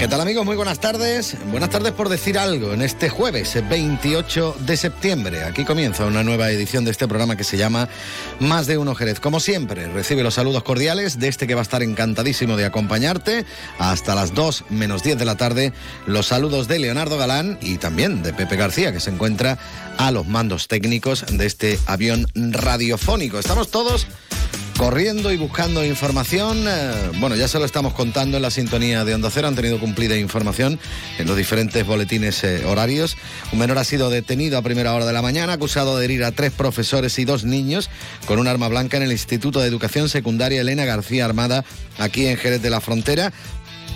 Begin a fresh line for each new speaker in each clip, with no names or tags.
¿Qué tal amigos? Muy buenas tardes. Buenas tardes por decir algo en este jueves 28 de septiembre. Aquí comienza una nueva edición de este programa que se llama Más de uno Jerez. Como siempre, recibe los saludos cordiales de este que va a estar encantadísimo de acompañarte hasta las 2 menos 10 de la tarde. Los saludos de Leonardo Galán y también de Pepe García que se encuentra a los mandos técnicos de este avión radiofónico. Estamos todos corriendo y buscando información. Eh, bueno, ya se lo estamos contando en la sintonía de Onda Cero. Han tenido cumplida información en los diferentes boletines eh, horarios. Un menor ha sido detenido a primera hora de la mañana, acusado de herir a tres profesores y dos niños con un arma blanca en el Instituto de Educación Secundaria Elena García Armada, aquí en Jerez de la Frontera.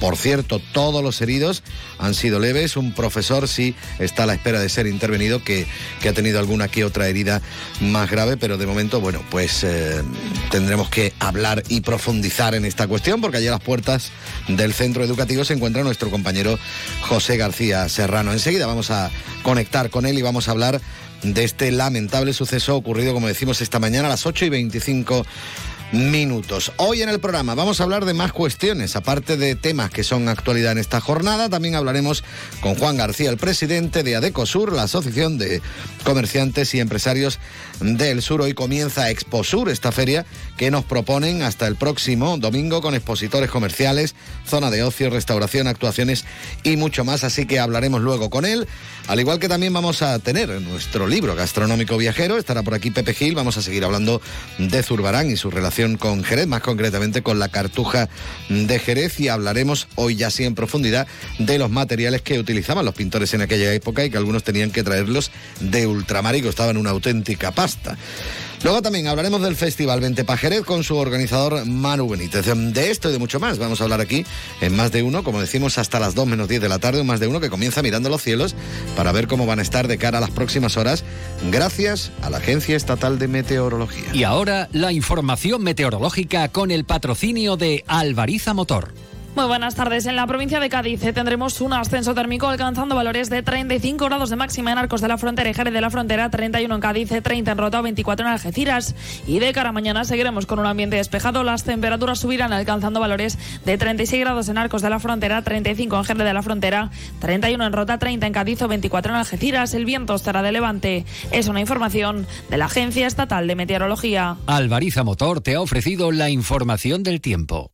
Por cierto, todos los heridos han sido leves. Un profesor sí está a la espera de ser intervenido, que, que ha tenido alguna que otra herida más grave, pero de momento, bueno, pues eh, tendremos que hablar y profundizar en esta cuestión, porque allí a las puertas del centro educativo se encuentra nuestro compañero José García Serrano. Enseguida vamos a conectar con él y vamos a hablar de este lamentable suceso ocurrido, como decimos, esta mañana a las 8 y 25 minutos. Hoy en el programa vamos a hablar de más cuestiones, aparte de temas que son actualidad en esta jornada, también hablaremos con Juan García, el presidente de Adecosur, la Asociación de Comerciantes y Empresarios del Sur. Hoy comienza Exposur, esta feria que nos proponen hasta el próximo domingo con expositores comerciales, zona de ocio, restauración, actuaciones y mucho más, así que hablaremos luego con él, al igual que también vamos a tener nuestro libro gastronómico viajero, estará por aquí Pepe Gil, vamos a seguir hablando de Zurbarán y su relación con Jerez, más concretamente con la cartuja de Jerez y hablaremos hoy ya sí en profundidad de los materiales que utilizaban los pintores en aquella época y que algunos tenían que traerlos de ultramar y costaban una auténtica pasta. Luego también hablaremos del Festival Vente Jerez con su organizador Manu Benítez. De esto y de mucho más vamos a hablar aquí en Más de Uno, como decimos, hasta las 2 menos 10 de la tarde, un Más de Uno que comienza mirando los cielos para ver cómo van a estar de cara a las próximas horas, gracias a la Agencia Estatal de Meteorología.
Y ahora la información meteorológica con el patrocinio de Alvariza Motor.
Muy buenas tardes. En la provincia de Cádiz eh, tendremos un ascenso térmico alcanzando valores de 35 grados de máxima en Arcos de la Frontera y Jerez de la Frontera, 31 en Cádiz, 30 en Rota, 24 en Algeciras. Y de cara a mañana seguiremos con un ambiente despejado. Las temperaturas subirán alcanzando valores de 36 grados en Arcos de la Frontera, 35 en Jerez de la Frontera, 31 en Rota, 30 en Cádiz o 24 en Algeciras. El viento estará de levante. Es una información de la Agencia Estatal de Meteorología.
Alvariza Motor te ha ofrecido la información del tiempo.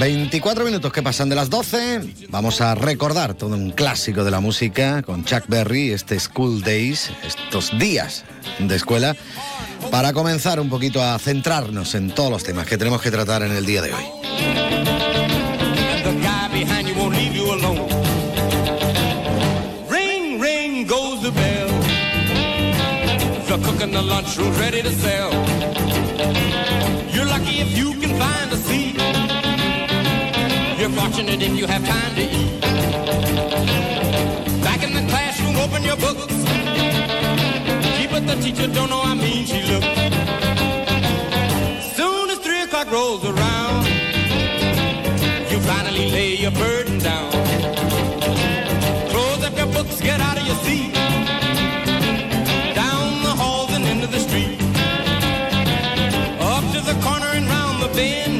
24 minutos que pasan de las 12. Vamos a recordar todo un clásico de la música con Chuck Berry, este School Days, estos días de escuela, para comenzar un poquito a centrarnos en todos los temas que tenemos que tratar en el día de hoy.
You're lucky if you You're fortunate if you have time to eat. Back in the classroom, open your books. Gee, but the teacher don't know how mean she looks. Soon as three o'clock rolls around, you finally lay your burden down. Close up your books, get out of your seat. Down the halls and into the street. Up to the corner and round the bend.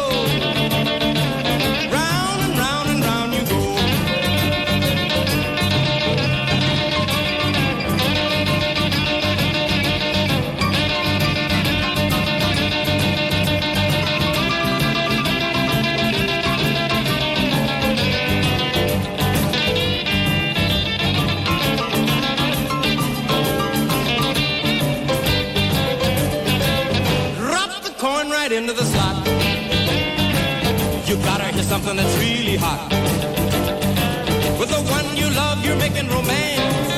Right into the slot. You gotta hear something that's really hot. With the one you love, you're making romance.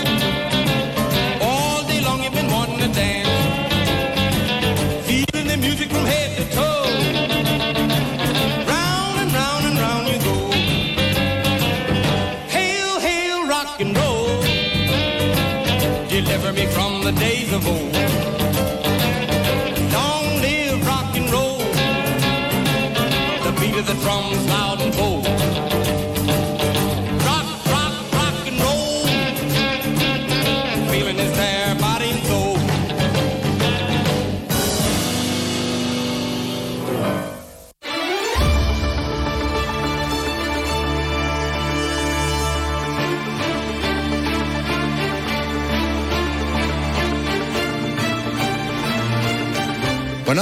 All day long you've been wanting to dance. Feeling the music from head to toe. Round and round and round you go. Hail, hail, rock and roll. Deliver me from the days of old. Loud and bold.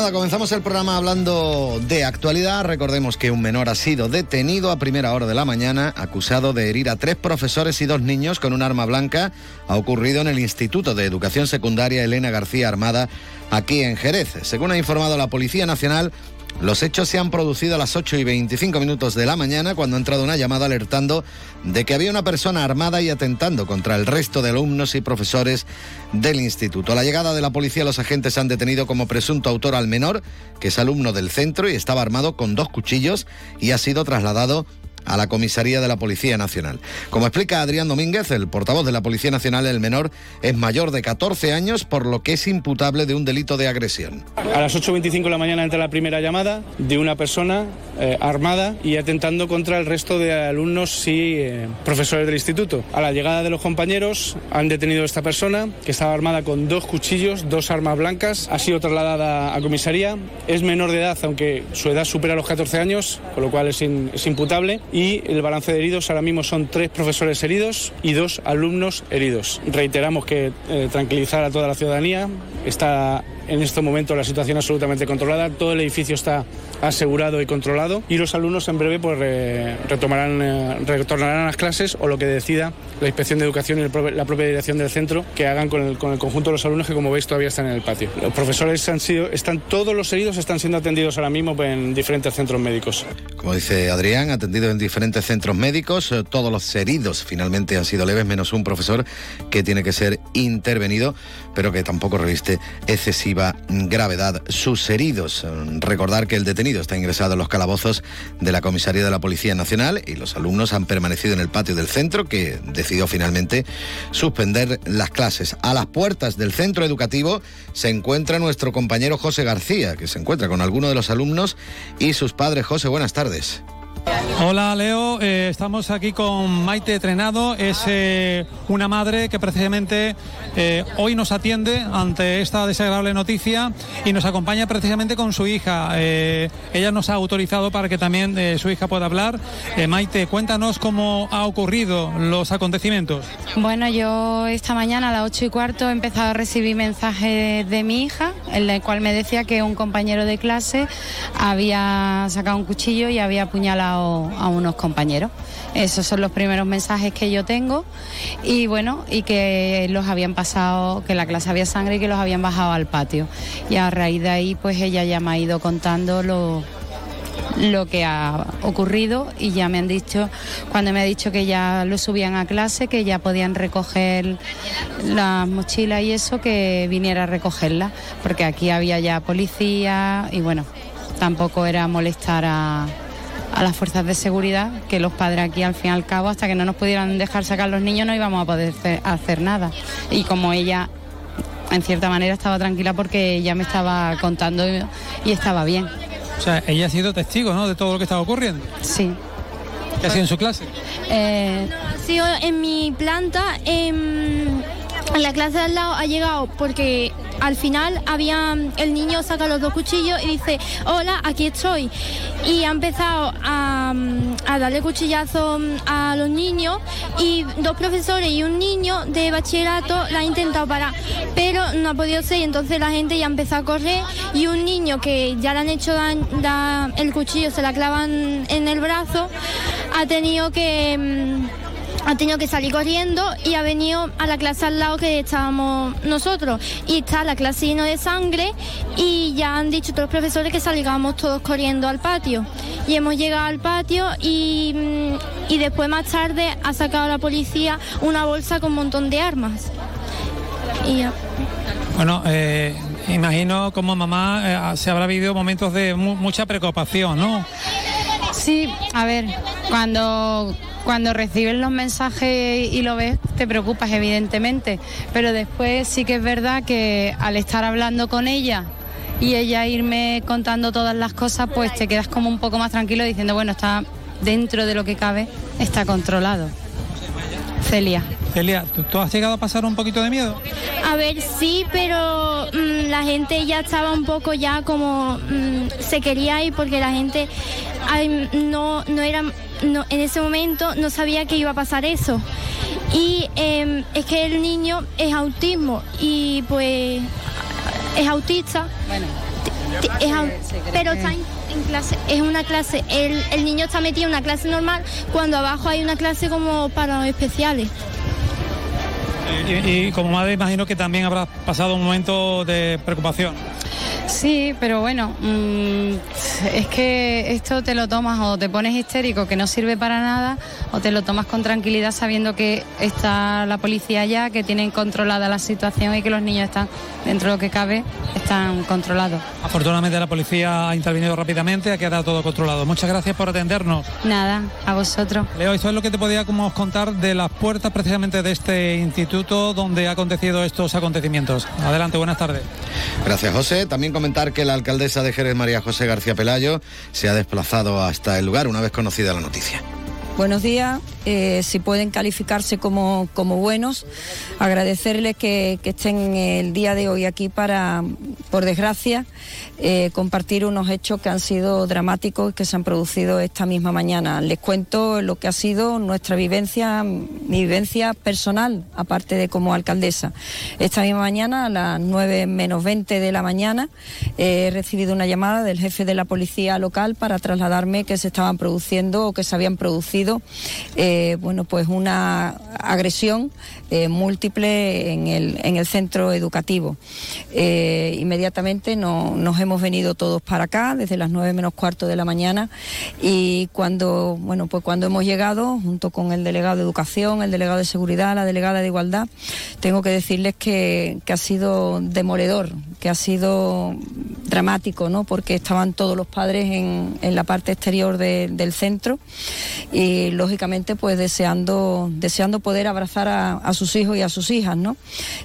Comenzamos el programa hablando de actualidad. Recordemos que un menor ha sido detenido a primera hora de la mañana, acusado de herir a tres profesores y dos niños con un arma blanca. Ha ocurrido en el Instituto de Educación Secundaria Elena García Armada, aquí en Jerez. Según ha informado la Policía Nacional, los hechos se han producido a las 8 y 25 minutos de la mañana cuando ha entrado una llamada alertando de que había una persona armada y atentando contra el resto de alumnos y profesores del instituto. A la llegada de la policía los agentes han detenido como presunto autor al menor, que es alumno del centro y estaba armado con dos cuchillos y ha sido trasladado a la comisaría de la Policía Nacional. Como explica Adrián Domínguez, el portavoz de la Policía Nacional, el menor es mayor de 14 años, por lo que es imputable de un delito de agresión.
A las 8.25 de la mañana entra la primera llamada de una persona eh, armada y atentando contra el resto de alumnos y eh, profesores del instituto. A la llegada de los compañeros han detenido a esta persona que estaba armada con dos cuchillos, dos armas blancas. Ha sido trasladada a comisaría. Es menor de edad, aunque su edad supera los 14 años, con lo cual es, in- es imputable. Y el balance de heridos ahora mismo son tres profesores heridos y dos alumnos heridos. Reiteramos que eh, tranquilizar a toda la ciudadanía. Está en este momento la situación absolutamente controlada. Todo el edificio está asegurado y controlado. Y los alumnos en breve pues, re- retomarán, eh, retornarán a las clases o lo que decida la Inspección de Educación y la propia dirección del centro que hagan con el, con el conjunto de los alumnos que, como veis, todavía están en el patio. Los profesores han sido, están, todos los heridos están siendo atendidos ahora mismo en diferentes centros médicos.
Como dice Adrián, atendido en diferentes centros médicos, eh, todos los heridos finalmente han sido leves, menos un profesor que tiene que ser intervenido, pero que tampoco reviste excesiva gravedad. Sus heridos, eh, recordar que el detenido está ingresado en los calabozos de la comisaría de la Policía Nacional y los alumnos han permanecido en el patio del centro que decidió finalmente suspender las clases. A las puertas del centro educativo se encuentra nuestro compañero José García, que se encuentra con algunos de los alumnos y sus padres. José, buenas tardes.
Hola Leo, Eh, estamos aquí con Maite Trenado, es eh, una madre que precisamente eh, hoy nos atiende ante esta desagradable noticia y nos acompaña precisamente con su hija. Ella nos ha autorizado para que también su hija pueda hablar. Maite, cuéntanos cómo ha ocurrido los acontecimientos.
Bueno, yo esta mañana a las 8 y cuarto he empezado a recibir mensajes de mi hija, en el cual me decía que un compañero de clase había sacado un cuchillo y había apuñalado a unos compañeros. Esos son los primeros mensajes que yo tengo y bueno, y que los habían pasado, que la clase había sangre y que los habían bajado al patio. Y a raíz de ahí, pues ella ya me ha ido contando lo, lo que ha ocurrido y ya me han dicho, cuando me ha dicho que ya lo subían a clase, que ya podían recoger las mochilas y eso, que viniera a recogerlas, porque aquí había ya policía y bueno, tampoco era molestar a, a las fuerzas de seguridad, que los padres aquí al fin y al cabo, hasta que no nos pudieran dejar sacar los niños, no íbamos a poder hacer- nada. Y como ella en cierta manera estaba tranquila porque ella me estaba contando y, y estaba bien.
O sea, ella ha sido testigo ¿no? de todo lo que estaba ocurriendo.
Sí.
¿Qué ha sido en su clase?
Eh,
Ha sido en mi planta, em, en la clase de al lado ha llegado porque al final había el niño saca los dos cuchillos y dice, hola, aquí estoy. Y ha empezado a, darle cuchillazos a los niños y dos profesores y un niño de bachillerato la han intentado parar, pero no ha podido ser y entonces la gente ya empezó a correr y un niño que ya le han hecho da- el cuchillo, se la clavan en el brazo, ha tenido que... ha tenido que salir corriendo y ha venido a la clase al lado que estábamos nosotros. Y está la clase llena de sangre y ya han dicho todos los profesores que salgamos todos corriendo al patio. Y hemos llegado al patio y, mm, y después más tarde ha sacado la policía una bolsa con un montón de armas. Y ya.
Bueno, eh, imagino como mamá eh, se habrá vivido momentos de mu- mucha preocupación, ¿no?
Sí, a ver, cuando, cuando recibes los mensajes y lo ves, te preocupas, evidentemente. Pero después sí que es verdad que al estar hablando con ella y ella irme contando todas las cosas, pues te quedas como un poco más tranquilo diciendo, bueno, está dentro de lo que cabe, está controlado. Celia.
Celia, ¿tú, tú has llegado a pasar un poquito de miedo?
A ver, sí, pero mm, la gente ya estaba un poco ya como mm, se quería ir porque la gente ay, no, no era, no, en ese momento no sabía que iba a pasar eso. Y em, es que el niño es autismo y pues es autista. T- es au- pero está en, en clase, es una clase, el, el niño está metido en una clase normal cuando abajo hay una clase como para los especiales.
Y, y como madre imagino que también habrás pasado un momento de preocupación.
Sí, pero bueno, mm, es que esto te lo tomas o te pones histérico que no sirve para nada o te lo tomas con tranquilidad sabiendo que está la policía allá, que tienen controlada la situación y que los niños están, dentro de lo que cabe, están controlados.
Afortunadamente la policía ha intervenido rápidamente, ha quedado todo controlado. Muchas gracias por atendernos.
Nada, a vosotros.
Leo, esto es lo que te podíamos contar de las puertas precisamente de este instituto donde ha acontecido estos acontecimientos. Adelante, buenas tardes.
Gracias, José. También comentar que la alcaldesa de Jerez, María José García Pelayo, se ha desplazado hasta el lugar una vez conocida la noticia.
Buenos días, eh, si pueden calificarse como, como buenos, agradecerles que, estén el día de hoy aquí para, por desgracia, eh, compartir unos hechos que han sido dramáticos y que se han producido esta misma mañana. Les cuento lo que ha sido nuestra vivencia, mi vivencia personal, aparte de como alcaldesa. Esta misma mañana, a las 9 menos 20 de la mañana, he recibido una llamada del jefe de la policía local para trasladarme que se estaban produciendo o que se habían producido eh, bueno, pues una agresión eh, múltiple en el, en el centro educativo. Eh, inmediatamente no- nos hemos venido todos para acá desde las 9 menos cuarto de la mañana y cuando, bueno, pues cuando hemos llegado, junto con el delegado de Educación, el delegado de Seguridad, la delegada de Igualdad, tengo que decirles que, que ha sido demoledor, que ha sido dramático, ¿no? Porque estaban todos los padres en, en la parte exterior de- del centro y lógicamente pues deseando, deseando poder abrazar a, sus hijos y a sus hijas, ¿no?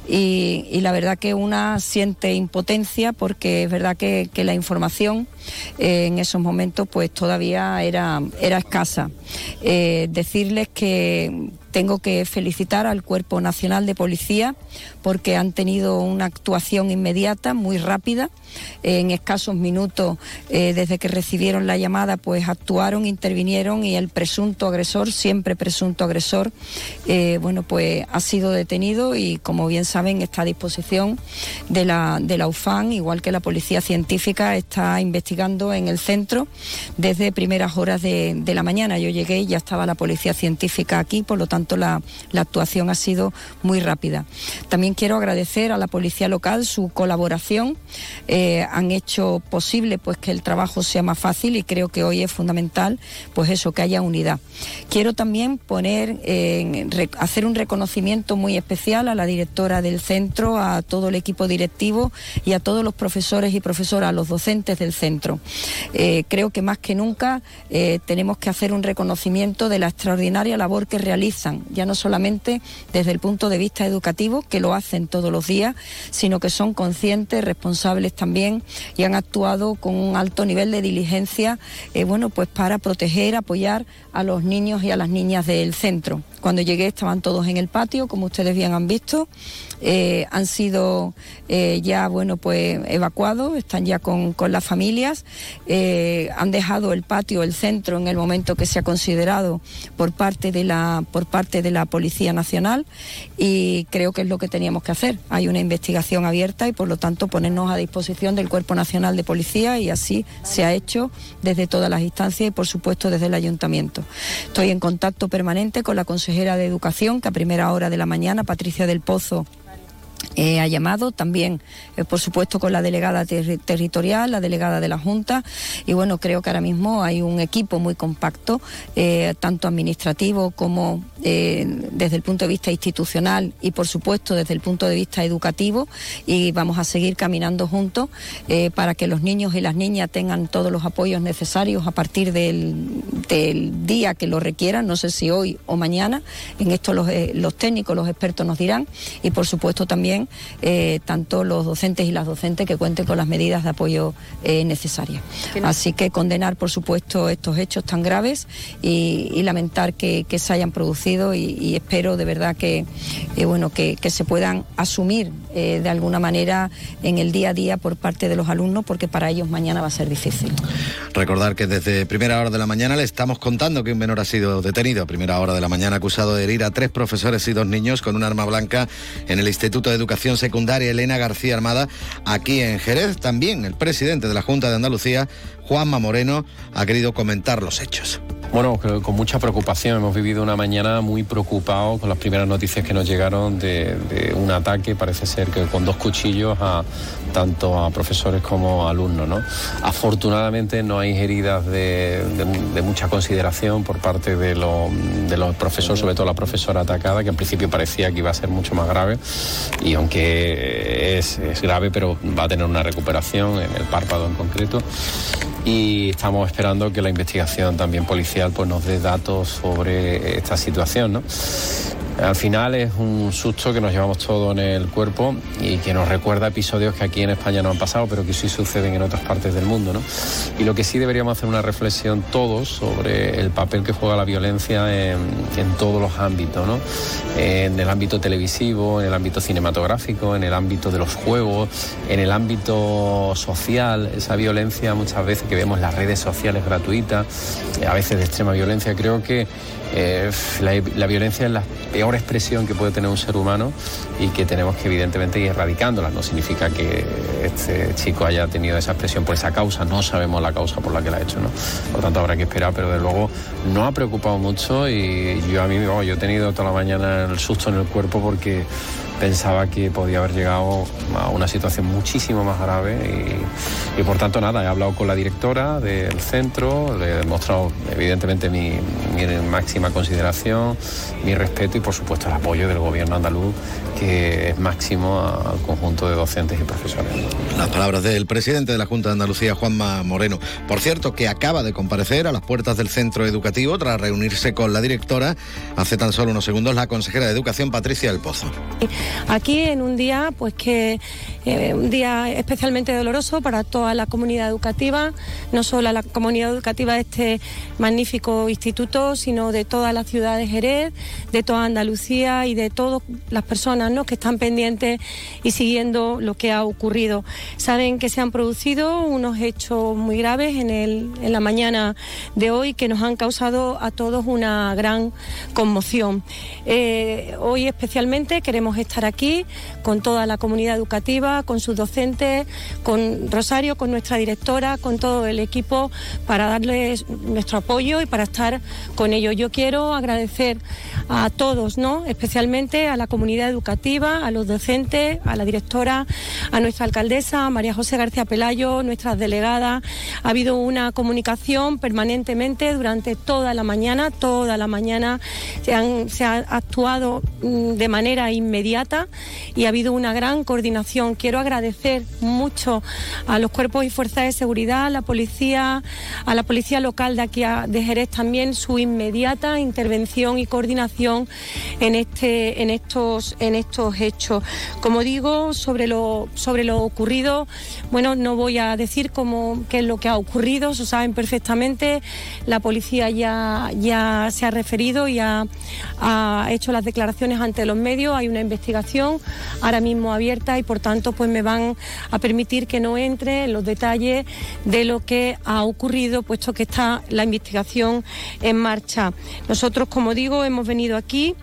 Y, y la verdad que una siente impotencia porque es verdad que, que la información en esos momentos pues todavía era, era escasa. Eh, decirles que tengo que felicitar al Cuerpo Nacional de Policía porque han tenido una actuación inmediata, muy rápida. En escasos minutos, eh, desde que recibieron la llamada, pues actuaron, intervinieron y el presunto agresor, siempre presunto agresor, eh, bueno, pues ha sido detenido y, como bien saben, está a disposición de la, de la UFAN, igual que la Policía Científica está investigando en el centro desde primeras horas de, la mañana. Yo llegué y ya estaba la Policía Científica aquí, por lo tanto la, actuación ha sido muy rápida. También quiero agradecer a la Policía Local su colaboración. Eh, han hecho posible pues que el trabajo sea más fácil y creo que hoy es fundamental pues eso, que haya unidad. Quiero también poner, eh, hacer un reconocimiento muy especial a la directora del centro, a todo el equipo directivo y a todos los profesores y profesoras, los docentes del centro. Eh, creo que más que nunca eh, tenemos que hacer un reconocimiento de la extraordinaria labor que realizan, ya no solamente desde el punto de vista educativo, que lo hacen todos los días, sino que son conscientes, responsables también y han actuado con un alto nivel de diligencia, eh, bueno, pues para proteger, apoyar a los niños y a las niñas del centro. Cuando llegué estaban todos en el patio, como ustedes bien han visto. Eh, han sido eh, ya bueno pues evacuados, están ya con, con las familias, eh, han dejado el patio, el centro en el momento que se ha considerado por parte de la por parte de la Policía Nacional y creo que es lo que teníamos que hacer. Hay una investigación abierta y por lo tanto ponernos a disposición del Cuerpo Nacional de Policía y así se ha hecho desde todas las instancias y por supuesto desde el Ayuntamiento. Estoy en contacto permanente con la consejera de Educación que a primera hora de la mañana, Patricia del Pozo, eh, ha llamado también, eh, por supuesto, con la delegada ter territorial, la delegada de la Junta, y bueno, creo que ahora mismo hay un equipo muy compacto, eh, tanto administrativo como desde el punto de vista institucional y, por supuesto, desde el punto de vista educativo, y vamos a seguir caminando juntos para que los niños y las niñas tengan todos los apoyos necesarios a partir del, del día que lo requieran, no sé si hoy o mañana, en esto los, los técnicos, los expertos nos dirán, y por supuesto también eh, tanto los docentes y las docentes que cuenten con las medidas de apoyo eh, necesarias. Así que condenar, por supuesto, estos hechos tan graves y, y lamentar que, que, se hayan producido y, y espero de verdad que, eh, bueno, que, que, se puedan asumir eh, de alguna manera en el día a día por parte de los alumnos porque para ellos mañana va a ser difícil.
Recordar que desde primera hora de la mañana le estamos contando que un menor ha sido detenido a primera hora de la mañana acusado de herir a tres profesores y dos niños con un arma blanca en el Instituto de Educación Secundaria Elena García Armada, aquí en Jerez. También el presidente de la Junta de Andalucía, Juanma Moreno, ha querido comentar los hechos.
Bueno, con mucha preocupación. Hemos vivido una mañana muy preocupado con las primeras noticias que nos llegaron de, un ataque, parece ser que con dos cuchillos a tanto a profesores como a alumnos. ¿no? Afortunadamente no hay heridas de, mucha consideración por parte de, lo, de, los profesores, sobre todo la profesora atacada, que en principio parecía que iba a ser mucho más grave. Y aunque es grave, pero va a tener una recuperación en el párpado en concreto y estamos esperando que la investigación también policial pues, nos dé datos sobre esta situación. ¿no? Al final es un susto que nos llevamos todo en el cuerpo y que nos recuerda episodios que aquí en España no han pasado, pero que sí suceden en otras partes del mundo. ¿no? Y lo que sí deberíamos hacer una reflexión todos sobre el papel que juega la violencia en, en todos los ámbitos, ¿no? en el ámbito televisivo, en el ámbito cinematográfico, en el ámbito de los juegos, en el ámbito social, esa violencia muchas veces que vemos en las redes sociales gratuitas, a veces de extrema violencia, creo que eh, la, violencia es la peor expresión que puede tener un ser humano y que tenemos que evidentemente ir erradicándola. No significa que este chico haya tenido esa expresión por esa causa, no sabemos la causa por la que la ha hecho, ¿no? Por lo tanto habrá que esperar, pero de luego no ha preocupado mucho y yo a mí oh, yo he tenido toda la mañana el susto en el cuerpo porque pensaba que podía haber llegado a una situación muchísimo más grave y, y, por tanto nada, he hablado con la directora del centro, le he demostrado evidentemente mi, mi, máxima consideración, mi respeto y por supuesto el apoyo del gobierno andaluz que es máximo al conjunto de docentes y profesores.
Las palabras del presidente de la Junta de Andalucía, Juanma Moreno. Por cierto, que acaba de comparecer a las puertas del centro educativo tras reunirse con la directora hace tan solo unos segundos la consejera de Educación, Patricia del Pozo
aquí en un día pues que eh, un día especialmente doloroso para toda la comunidad educativa, no solo la comunidad educativa de este magnífico instituto, sino de toda la ciudad de Jerez, de toda Andalucía y de todas las personas ¿no? que están pendientes y siguiendo lo que ha ocurrido. Saben que se han producido unos hechos muy graves en, el, en la mañana de hoy que nos han causado a todos una gran conmoción. Eh, hoy especialmente queremos estar aquí con toda la comunidad educativa, con sus docentes, con Rosario, con nuestra directora, con todo el equipo para darles nuestro apoyo y para estar con ellos. Yo quiero agradecer a todos, ¿no? Especialmente a la comunidad educativa, a los docentes, a la directora, a nuestra alcaldesa, María José García Pelayo, nuestras delegadas. Ha habido una comunicación permanentemente durante toda la mañana, toda la mañana se, han, se ha actuado mm, de manera inmediata y ha habido una gran coordinación. Quiero agradecer mucho a los cuerpos y fuerzas de seguridad, a la policía, a la policía local de aquí de Jerez también su inmediata intervención y coordinación en este en estos en estos hechos. Como digo, sobre lo sobre lo ocurrido, bueno, no voy a decir cómo qué es lo que ha ocurrido, se saben perfectamente. La policía ya ya se ha referido y ha, ha hecho las declaraciones ante los medios, hay una investigación ahora mismo abierta y por tanto pues me van a permitir que no entre en los detalles de lo que ha ocurrido, puesto que está la investigación en marcha. Nosotros, como digo, hemos venido aquí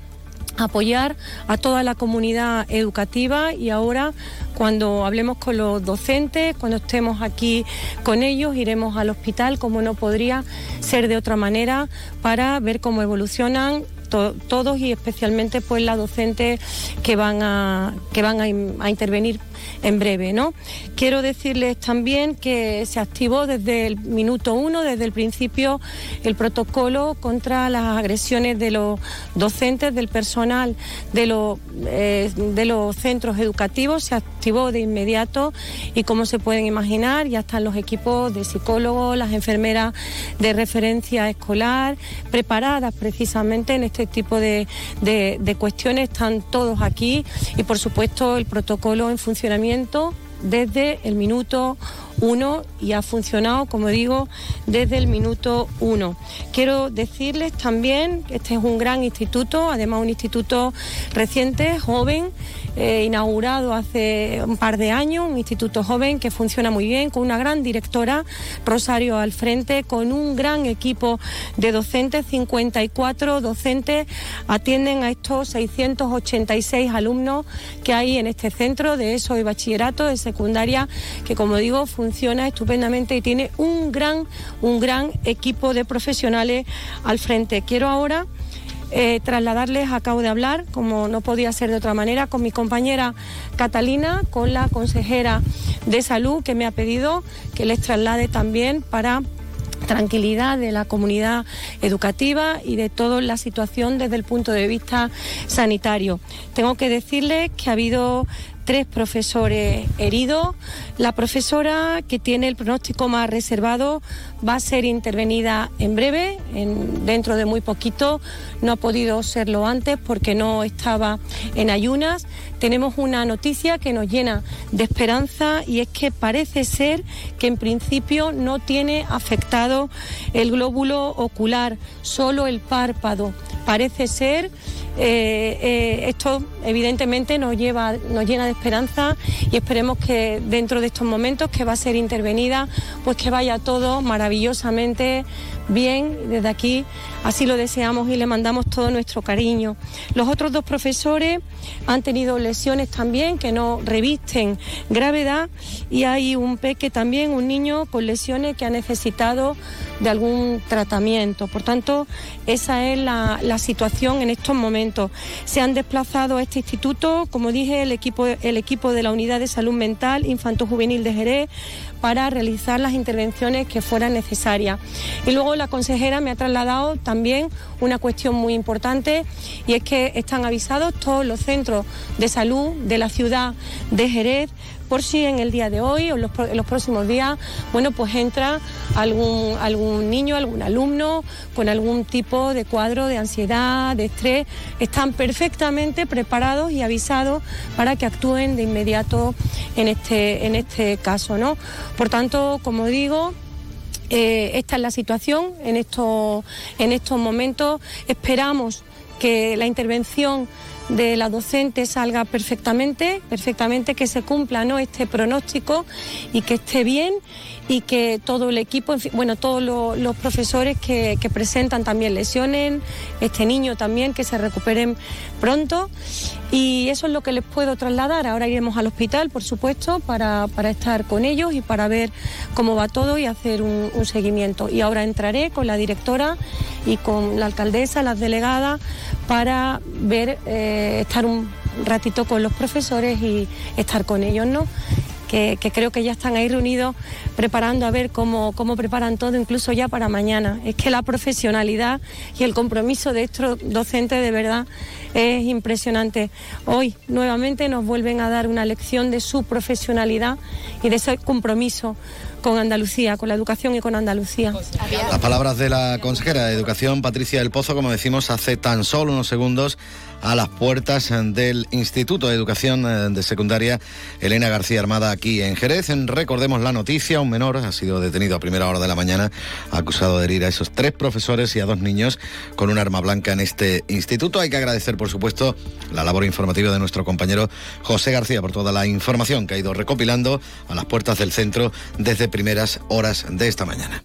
a apoyar a toda la comunidad educativa y ahora cuando hablemos con los docentes, cuando estemos aquí con ellos, iremos al hospital, como no podría ser de otra manera, para ver cómo evolucionan to- todos y especialmente pues las docentes que van a que van a intervenir en breve, ¿no? Quiero decirles también que se activó desde el minuto uno, desde el principio, el protocolo contra las agresiones de los docentes, del personal de los, eh, de los centros educativos. Se activó de inmediato y como se pueden imaginar, ya están los equipos de psicólogos, las enfermeras de referencia escolar, preparadas precisamente en este tipo de, de- de cuestiones. Están todos aquí y por supuesto el protocolo en funcionamiento desde el minuto uno y ha funcionado, como digo, desde el minuto uno. Quiero decirles también que este es un gran instituto, además un instituto reciente, joven, eh, inaugurado hace un par de años, un instituto joven que funciona muy bien, con una gran directora, Rosario al frente, con un gran equipo de docentes, 54 docentes atienden a estos 686 alumnos que hay en este centro de ESO bachillerato de secundaria, que como digo funciona estupendamente y tiene un gran, un gran equipo de profesionales al frente. Quiero ahora eh, trasladarles, acabo de hablar, como no podía ser de otra manera, con mi compañera Catalina, con la consejera de salud que me ha pedido que les traslade también para tranquilidad de la comunidad educativa y de toda la situación desde el punto de vista sanitario. Tengo que decirles que ha habido tres profesores heridos. La profesora que tiene el pronóstico más reservado va a ser intervenida en breve, en- dentro de muy poquito. No ha podido serlo antes porque no estaba en ayunas. Tenemos una noticia que nos llena de esperanza y es que parece ser que en principio no tiene afectado el glóbulo ocular, solo el párpado. Parece ser eh, eh, esto evidentemente nos llena de esperanza y esperemos que dentro de estos momentos que va a ser intervenida, pues que vaya todo maravillosamente bien. Desde aquí así lo deseamos y le mandamos todo nuestro cariño. Los otros dos profesores han tenido lesiones también que no revisten gravedad y hay un peque también, un niño con lesiones que ha necesitado de algún tratamiento. Por tanto, esa es la, situación en estos momentos. Se han desplazado a este instituto, como dije, el equipo, el equipo de la Unidad de Salud Mental Infanto-Juvenil de Jerez para realizar las intervenciones que fueran necesarias. Y luego la consejera me ha trasladado también una cuestión muy importante y es que están avisados todos los centros de salud de la ciudad de Jerez por si en el día de hoy o en los, próximos días, bueno, pues entra algún, algún niño, algún alumno con algún tipo de cuadro de ansiedad, de estrés, están perfectamente preparados y avisados para que actúen de inmediato en este, en este caso, ¿no? Por tanto, como digo, eh, esta es la situación en estos, en estos momentos. Esperamos que la intervención de la docente salga perfectamente, perfectamente, que se cumpla ¿no? este pronóstico y que esté bien y que todo el equipo, en fin, bueno, todos los, profesores que, presentan también lesiones, este niño también, que se recuperen pronto. Y eso es lo que les puedo trasladar. Ahora iremos al hospital, por supuesto, para, para estar con ellos y para ver cómo va todo y hacer un, un seguimiento. Y ahora entraré con la directora y con la alcaldesa, las delegadas, para ver, eh, estar un ratito con los profesores y estar con ellos, ¿no? Que, creo que ya están ahí reunidos preparando a ver cómo, cómo preparan todo, incluso ya para mañana. Es que la profesionalidad y el compromiso de estos docentes de verdad es impresionante. Hoy nuevamente nos vuelven a dar una lección de su profesionalidad y de ese compromiso con Andalucía, con la educación y con Andalucía.
Las palabras de la consejera de Educación, Patricia del Pozo, como decimos hace tan solo unos segundos, a las puertas del Instituto de Educación eh, de Secundaria Elena García Armada aquí en Jerez. Recordemos la noticia, un menor ha sido detenido a primera hora de la mañana, acusado de herir a esos tres profesores y a dos niños con un arma blanca en este instituto. Hay que agradecer, por supuesto, la labor informativa de nuestro compañero José García por toda la información que ha ido recopilando a las puertas del centro desde primeras horas de esta mañana.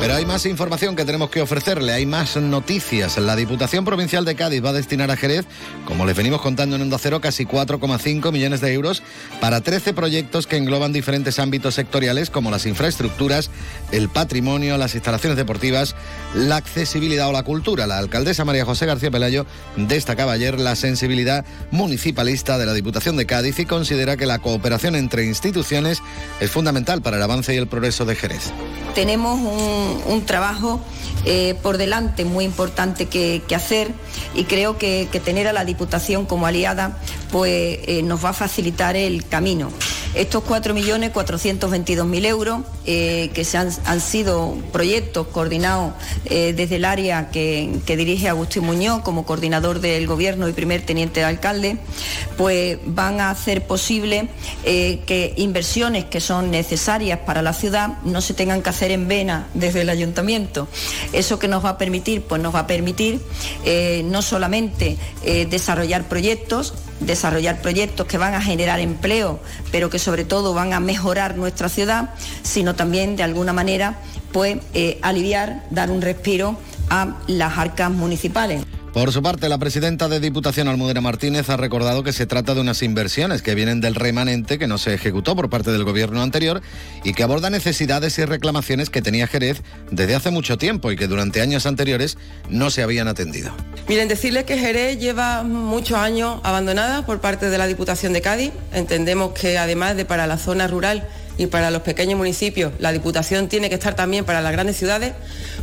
Pero hay más información que tenemos que ofrecerle, hay más noticias. La Diputación Provincial de Cádiz va a destinar a Jerez, como les venimos contando en Onda Cero, casi 4,5 millones de euros para 13 proyectos que engloban diferentes ámbitos sectoriales como las infraestructuras, el patrimonio, las instalaciones deportivas, la accesibilidad o la cultura. La alcaldesa María José García Pelayo destacaba ayer la sensibilidad municipalista de la Diputación de Cádiz y considera que la cooperación entre instituciones es fundamental para el avance y el progreso de Jerez.
Tenemos un un, trabajo eh, por delante muy importante que, hacer y creo que, tener a la Diputación como aliada pues eh, nos va a facilitar el camino. Estos 4.422.000 euros, eh, que se han, sido proyectos coordinados eh, desde el área que, dirige Agustín Muñoz como coordinador del Gobierno y primer teniente de alcalde, pues van a hacer posible eh, que inversiones que son necesarias para la ciudad no se tengan que hacer en vena desde el ayuntamiento. Eso que nos va a permitir, pues nos va a permitir no solamente desarrollar proyectos, desarrollar proyectos que van a generar empleo, pero que sobre todo van a mejorar nuestra ciudad, sino también de alguna manera pues eh, aliviar, dar un respiro a las arcas municipales.
Por su parte, la presidenta de Diputación Almudena Martínez ha recordado que se trata de unas inversiones que vienen del remanente que no se ejecutó por parte del gobierno anterior y que aborda necesidades y reclamaciones que tenía Jerez desde hace mucho tiempo y que durante años anteriores no se habían atendido.
Miren, decirles que Jerez lleva muchos años abandonada por parte de la Diputación de Cádiz. Entendemos que además de para la zona rural y para los pequeños municipios, la Diputación tiene que estar también para las grandes ciudades,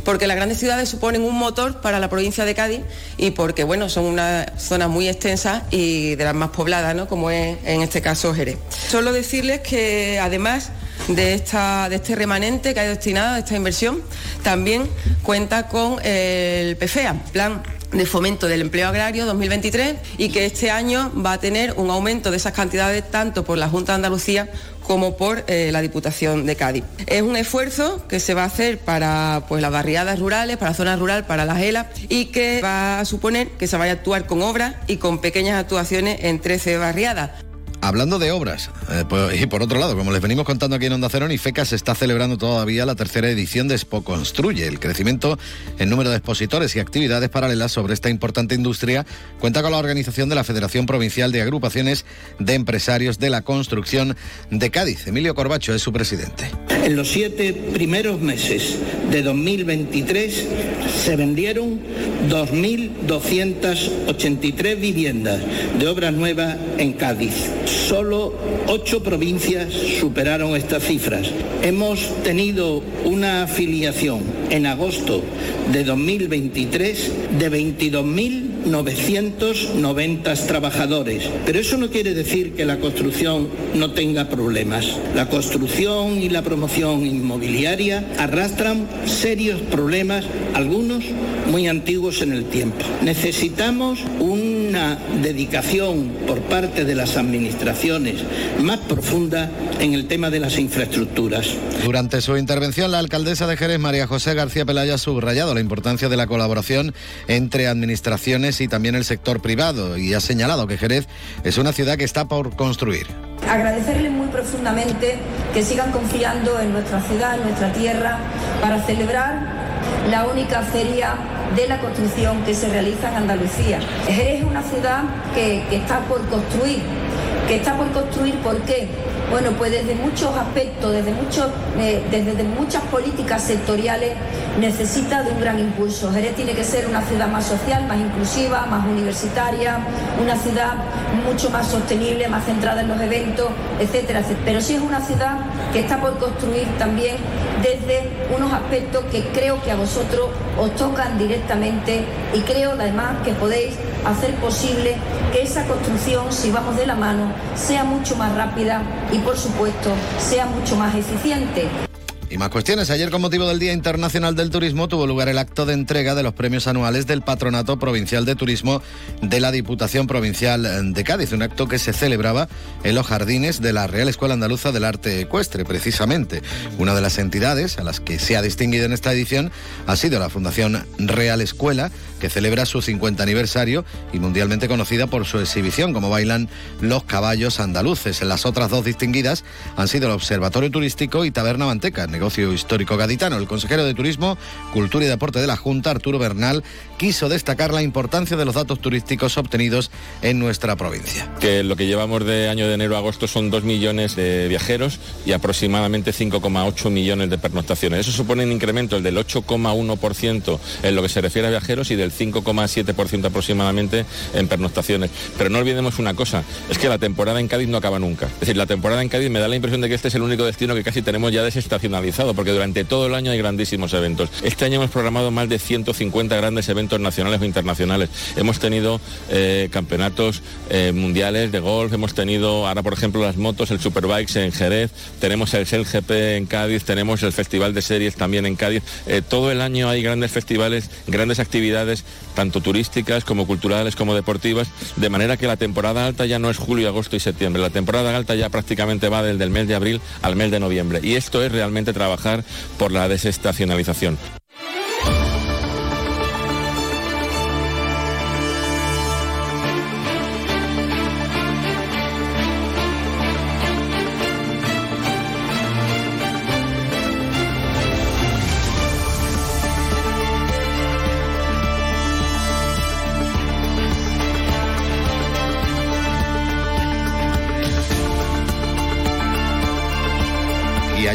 porque las grandes ciudades suponen un motor para la provincia de Cádiz y porque, bueno, son una zona muy extensa y de las más pobladas, ¿no? Como es en este caso Jerez. Solo decirles que además de, esta, de este remanente que ha destinado a esta inversión, también cuenta con el PFEA, Plan de Fomento del Empleo Agrario 2023 y que este año va a tener un aumento de esas cantidades tanto por la Junta de Andalucía como por eh, la Diputación de Cádiz. Es un esfuerzo que se va a hacer para pues, las barriadas rurales, para la zona rural, para las ELA y que va a suponer que se vaya a actuar con obras y con pequeñas actuaciones en 13 barriadas.
Hablando de obras, eh, pues, y por otro lado, como les venimos contando aquí en Onda Cero, en FECA se está celebrando todavía la tercera edición de Expo Construye. El crecimiento en número de expositores y actividades paralelas sobre esta importante industria cuenta con la organización de la Federación Provincial de Agrupaciones de Empresarios de la Construcción de Cádiz. Emilio Corbacho es su presidente.
En los siete primeros meses de 2023 se vendieron 2.283 viviendas de obras nuevas en Cádiz Solo ocho provincias superaron estas cifras. Hemos tenido una afiliación en agosto de 2023 de 22.990 trabajadores. Pero eso no quiere decir que la construcción no tenga problemas. La construcción y la promoción inmobiliaria arrastran serios problemas, algunos muy antiguos en el tiempo. Necesitamos una dedicación por parte de las administraciones más profunda en el tema de las infraestructuras.
Durante su intervención, la alcaldesa de Jerez, María José García Pelaya, ha subrayado la importancia de la colaboración entre administraciones y también el sector privado y ha señalado que Jerez es una ciudad que está por construir.
Agradecerles muy profundamente que sigan confiando en nuestra ciudad, en nuestra tierra, para celebrar la única feria de la construcción que se realiza en Andalucía. Es una ciudad que, que está por construir, que está por construir, ¿por qué? Bueno, pues desde muchos aspectos, desde, muchos, eh, desde muchas políticas sectoriales, necesita de un gran impulso. Jerez tiene que ser una ciudad más social, más inclusiva, más universitaria, una ciudad mucho más sostenible, más centrada en los eventos, etcétera, etcétera. Pero sí es una ciudad que está por construir también desde unos aspectos que creo que a vosotros os tocan directamente y creo además que podéis hacer posible que esa construcción, si vamos de la mano, sea mucho más rápida y por supuesto sea mucho más eficiente.
Y más cuestiones. Ayer, con motivo del Día Internacional del Turismo, tuvo lugar el acto de entrega de los premios anuales del Patronato Provincial de Turismo de la Diputación Provincial de Cádiz. Un acto que se celebraba en los jardines de la Real Escuela Andaluza del Arte Ecuestre, precisamente. Una de las entidades a las que se ha distinguido en esta edición ha sido la Fundación Real Escuela, que celebra su 50 aniversario y mundialmente conocida por su exhibición, como bailan los caballos andaluces. Las otras dos distinguidas han sido el Observatorio Turístico y Taberna Manteca, histórico gaditano. El consejero de Turismo, Cultura y Deporte de la Junta, Arturo Bernal, quiso destacar la importancia de los datos turísticos obtenidos en nuestra provincia.
Que lo que llevamos de año de enero a agosto son 2 millones de viajeros y aproximadamente 5,8 millones de pernoctaciones. Eso supone un incremento del 8,1% en lo que se refiere a viajeros y del 5,7% aproximadamente en pernoctaciones. Pero no olvidemos una cosa, es que la temporada en Cádiz no acaba nunca. Es decir, la temporada en Cádiz me da la impresión de que este es el único destino que casi tenemos ya desestacionalizado, porque durante todo el año hay grandísimos eventos. Este año hemos programado más de 150 grandes eventos nacionales o internacionales. Hemos tenido eh, campeonatos eh, mundiales de golf, hemos tenido ahora por ejemplo las motos, el Superbikes en Jerez, tenemos el Shell GP en Cádiz, tenemos el Festival de Series también en Cádiz. Eh, todo el año hay grandes festivales, grandes actividades tanto turísticas como culturales como deportivas, de manera que la temporada alta ya no es julio, agosto y septiembre, la temporada alta ya prácticamente va desde el mes de abril al mes de noviembre y esto es realmente trabajar por la desestacionalización.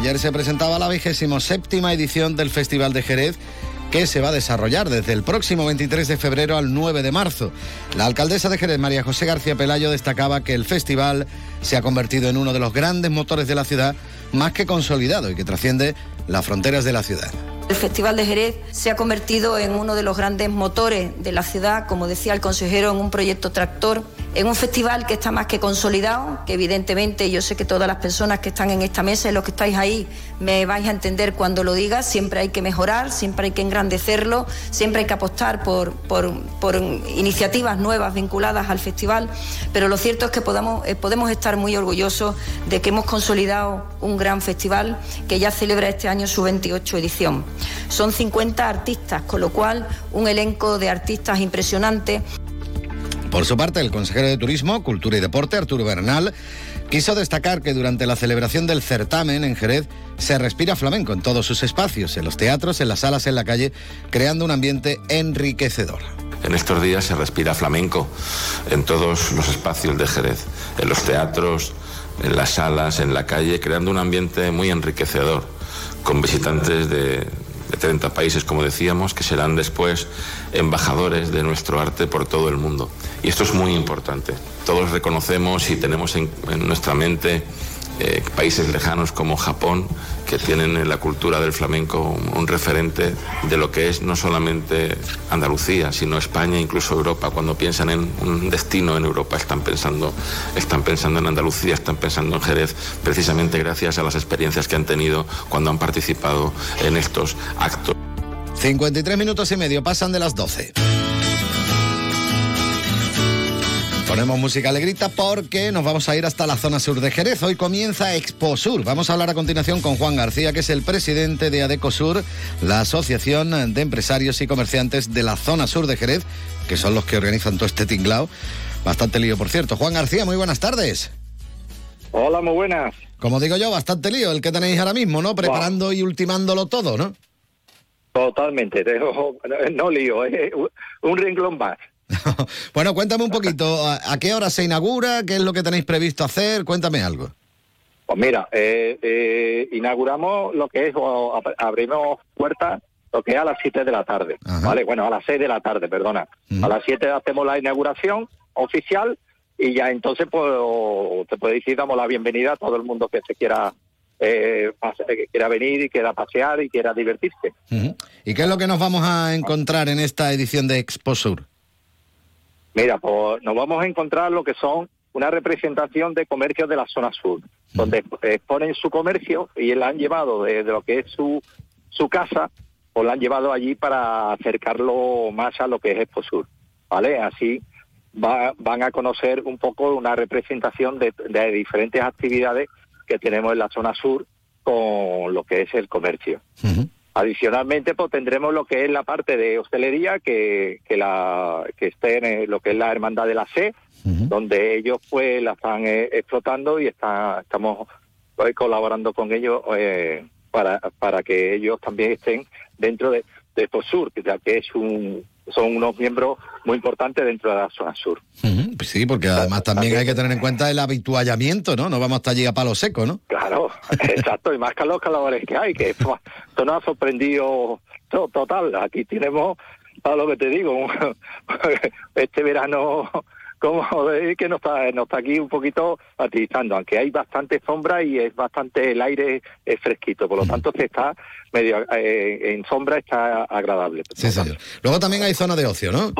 Ayer se presentaba la vigésimo séptima edición del Festival de Jerez que se va a desarrollar desde el próximo 23 de febrero al 9 de marzo. La alcaldesa de Jerez, María José García Pelayo, destacaba que el festival se ha convertido en uno de los grandes motores de la ciudad, más que consolidado y que trasciende las fronteras de la ciudad.
El Festival de Jerez se ha convertido en uno de los grandes motores de la ciudad, como decía el consejero, en un proyecto tractor, en un festival que está más que consolidado, que evidentemente yo sé que todas las personas que están en esta mesa y los que estáis ahí me vais a entender cuando lo diga, siempre hay que mejorar, siempre hay que engrandecerlo, siempre hay que apostar por, por, por iniciativas nuevas vinculadas al festival, pero lo cierto es que podamos, eh, podemos estar muy orgullosos de que hemos consolidado un gran festival que ya celebra este año su 28 edición. Son 50 artistas, con lo cual un elenco de artistas impresionante.
Por su parte, el consejero de Turismo, Cultura y Deporte, Arturo Bernal, quiso destacar que durante la celebración del certamen en Jerez se respira flamenco en todos sus espacios, en los teatros, en las salas, en la calle, creando un ambiente enriquecedor.
En estos días se respira flamenco en todos los espacios de Jerez, en los teatros, en las salas, en la calle, creando un ambiente muy enriquecedor, con visitantes de, de 30 países, como decíamos, que serán después embajadores de nuestro arte por todo el mundo. Y esto es muy importante. Todos reconocemos y tenemos en, nuestra mente eh, países lejanos como Japón, que tienen en la cultura del flamenco un, un, referente de lo que es no solamente Andalucía, sino España, incluso Europa. Cuando piensan en un destino en Europa, están pensando, están pensando en Andalucía, están pensando en Jerez, precisamente gracias a las experiencias que han tenido cuando han participado en estos actos.
53 minutos y medio pasan de las 12. Ponemos música alegrita porque nos vamos a ir hasta la zona sur de Jerez. Hoy comienza Expo Sur. Vamos a hablar a continuación con Juan García, que es el presidente de Adeco Sur, la Asociación de Empresarios y Comerciantes de la zona sur de Jerez, que son los que organizan todo este tinglao. Bastante lío, por cierto. Juan García, muy buenas tardes.
Hola, muy buenas.
Como digo yo, bastante lío el que tenéis ahora mismo, ¿no? Preparando wow. y ultimándolo todo, ¿no?
Totalmente. No lío, ¿eh? un renglón más.
bueno, cuéntame un poquito, ¿a qué hora se inaugura? ¿Qué es lo que tenéis previsto hacer? Cuéntame algo.
Pues mira, eh, eh, inauguramos lo que es, o ab- abrimos puertas lo que es a las 7 de la tarde, ¿vale? Bueno, a las 6 de la tarde, perdona. A las 7 hacemos la inauguración oficial y ya entonces pues te puedo decir, damos la bienvenida a todo el mundo que se quiera eh, que quiera venir y quiera pasear y quiera divertirse.
¿Y qué es lo que nos vamos a encontrar en esta edición de Exposur?
Mira, pues nos vamos a encontrar lo que son una representación de comercios de la zona sur, donde exponen su comercio y la han llevado de, de lo que es su, su casa, o la han llevado allí para acercarlo más a lo que es Expo Sur, ¿vale? Así va- van a conocer un poco una representación de, de diferentes actividades que tenemos en la zona sur con lo que es el comercio. Adicionalmente, pues tendremos lo que es la parte de hostelería, que, que, la, que esté en eh, lo que es la Hermandad de la C, donde ellos pues la están eh, explotando y está, estamos pues, colaborando con ellos eh, para, para que ellos también estén dentro de, de Sur, que ya que es un, son unos miembros muy importantes dentro de la zona sur.
Pues sí, porque además también hay que tener en cuenta el habituallamiento, ¿no? No vamos hasta allí a palo seco, ¿no?
Claro, exacto, y más que los calores que hay, que esto nos ha sorprendido to- total. Aquí tenemos, a lo que te digo, este verano como de que nos está, nos está aquí un poquito atizando, aunque hay bastante sombra y es bastante el aire es fresquito, por lo tanto se está medio eh, en sombra está agradable.
Sí, señor. Luego también hay zona de ocio, ¿no?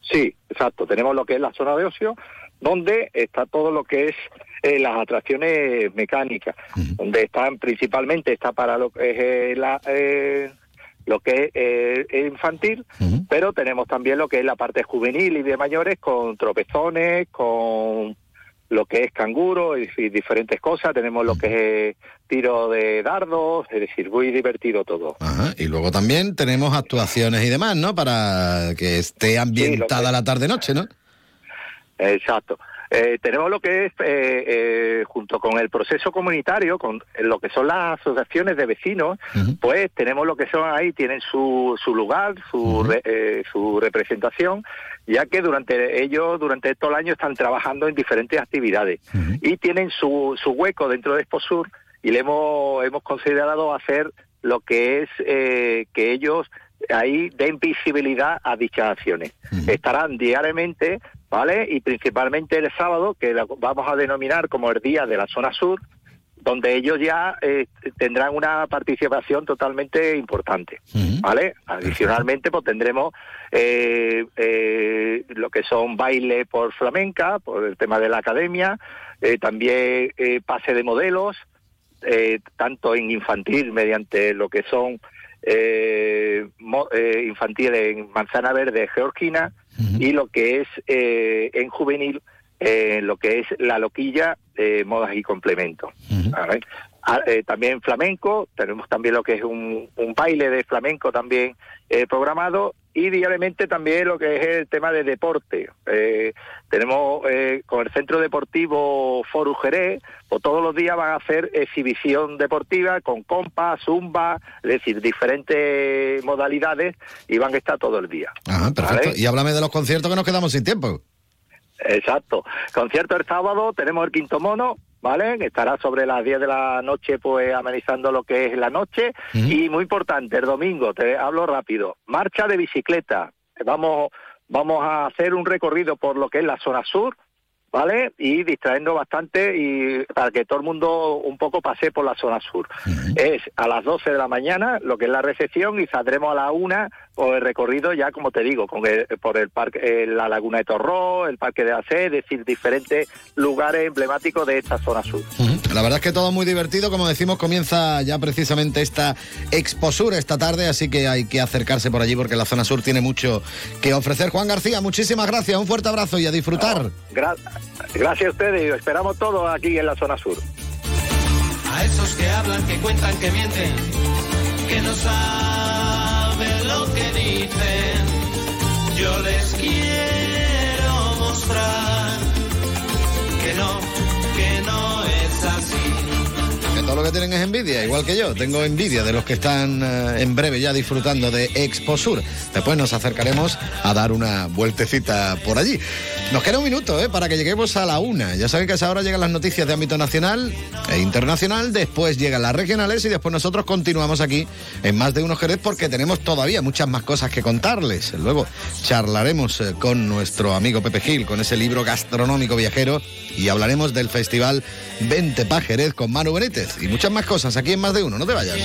Sí, exacto. Tenemos lo que es la zona de ocio, donde está todo lo que es eh, las atracciones mecánicas, donde están principalmente está para lo que es eh, la, eh, lo que es eh, infantil, pero tenemos también lo que es la parte juvenil y de mayores con tropezones, con lo que es canguro, decir, diferentes cosas. Tenemos lo que es tiro de dardos, es decir, muy divertido todo.
Ajá, Y luego también tenemos actuaciones y demás, ¿no? Para que esté ambientada la tarde-noche, ¿no?
Exacto. Eh, tenemos lo que es, eh, eh, junto con el proceso comunitario, con lo que son las asociaciones de vecinos, pues tenemos lo que son ahí, tienen su, su lugar, su, re- eh, su representación, ya que durante ellos, durante todo el año, están trabajando en diferentes actividades. Y tienen su, su hueco dentro de Exposur y le hemos, hemos considerado hacer lo que es eh, que ellos ahí den visibilidad a dichas acciones. Estarán diariamente, ¿vale? Y principalmente el sábado, que vamos a denominar como el Día de la Zona Sur, donde ellos ya eh, tendrán una participación totalmente importante, ¿vale? Adicionalmente, pues tendremos eh, eh, lo que son baile por flamenca, por el tema de la academia, también pase de modelos, tanto en infantil mediante lo que son eh, mo- eh, infantil en manzana verde georgina y lo que es eh, en juvenil eh, lo que es la loquilla modas y complementos. Ah, eh, también flamenco tenemos también lo que es un, un baile de flamenco también eh, programado y diariamente también lo que es el tema de deporte. Eh, tenemos eh, con el Centro Deportivo Foru Jerez, pues todos los días van a hacer exhibición deportiva con compas, zumba, es decir, diferentes modalidades y van a estar todo el día.
Ajá, perfecto.
¿vale?
Y háblame de los conciertos que nos quedamos sin tiempo.
Exacto. Concierto el sábado, tenemos el quinto mono, ¿vale? Que estará sobre las 10 de la noche, pues amenizando lo que es la noche. Y muy importante, el domingo, te hablo rápido, marcha de bicicleta. Vamos, vamos a hacer un recorrido por lo que es la zona sur, ¿vale? Y distrayendo bastante y para que todo el mundo un poco pase por la zona sur. Es a las 12 de la mañana lo que es la recepción y saldremos a la 1 o el recorrido ya como te digo por el parque eh, la laguna de Torró el parque de la es decir diferentes lugares emblemáticos de esta zona sur.
La verdad es que todo muy divertido como decimos comienza ya precisamente esta exposura esta tarde así que hay que acercarse por allí porque la zona sur tiene mucho que ofrecer. Juan García muchísimas gracias un fuerte abrazo y a disfrutar.
No, gracias a ustedes y esperamos todo aquí en la zona sur.
A esos que hablan que cuentan que mienten que nos han que dicen. Yo les quiero mostrar que no, que no es así.
Todo lo que tienen es envidia, igual que yo. Tengo envidia de los que están eh, en breve ya disfrutando de Exposur. Después nos acercaremos a dar una vueltecita por allí. Nos queda un minuto ¿eh? para que lleguemos a la una. Ya saben que a esa llegan las noticias de ámbito nacional e internacional, después llegan las regionales y después nosotros continuamos aquí en más de uno Jerez porque tenemos todavía muchas más cosas que contarles. Luego charlaremos eh, con nuestro amigo Pepe Gil, con ese libro gastronómico viajero y hablaremos del festival Vente pa' Jerez con Manu Benítez y muchas más cosas aquí en más de uno. No te vayas.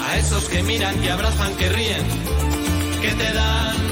A esos que miran, que abrazan, que ríen, que te dan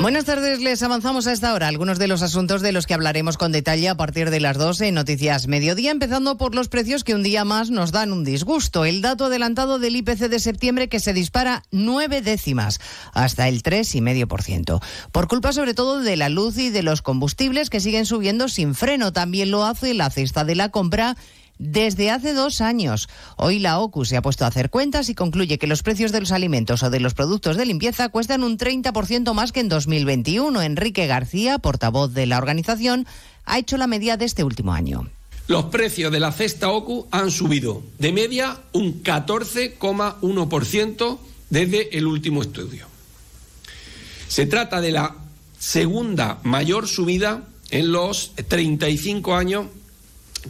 Buenas tardes, les avanzamos a esta hora algunos de los asuntos de los que hablaremos con detalle a partir de las 12 en Noticias Mediodía, empezando por los precios que un día más nos dan un disgusto. El dato adelantado del IPC de septiembre que se dispara nueve décimas, hasta el 3,5%. Por culpa sobre todo de la luz y de los combustibles que siguen subiendo sin freno. También lo hace la cesta de la compra desde hace dos años. Hoy la OCU se ha puesto a hacer cuentas y concluye que los precios de los alimentos o de los productos de limpieza cuestan un 30% más que en 2021. Enrique García, portavoz de la organización, ha hecho la media de este último año.
Los precios de la cesta OCU han subido de media un 14,1% desde el último estudio. Se trata de la segunda mayor subida en los 35 años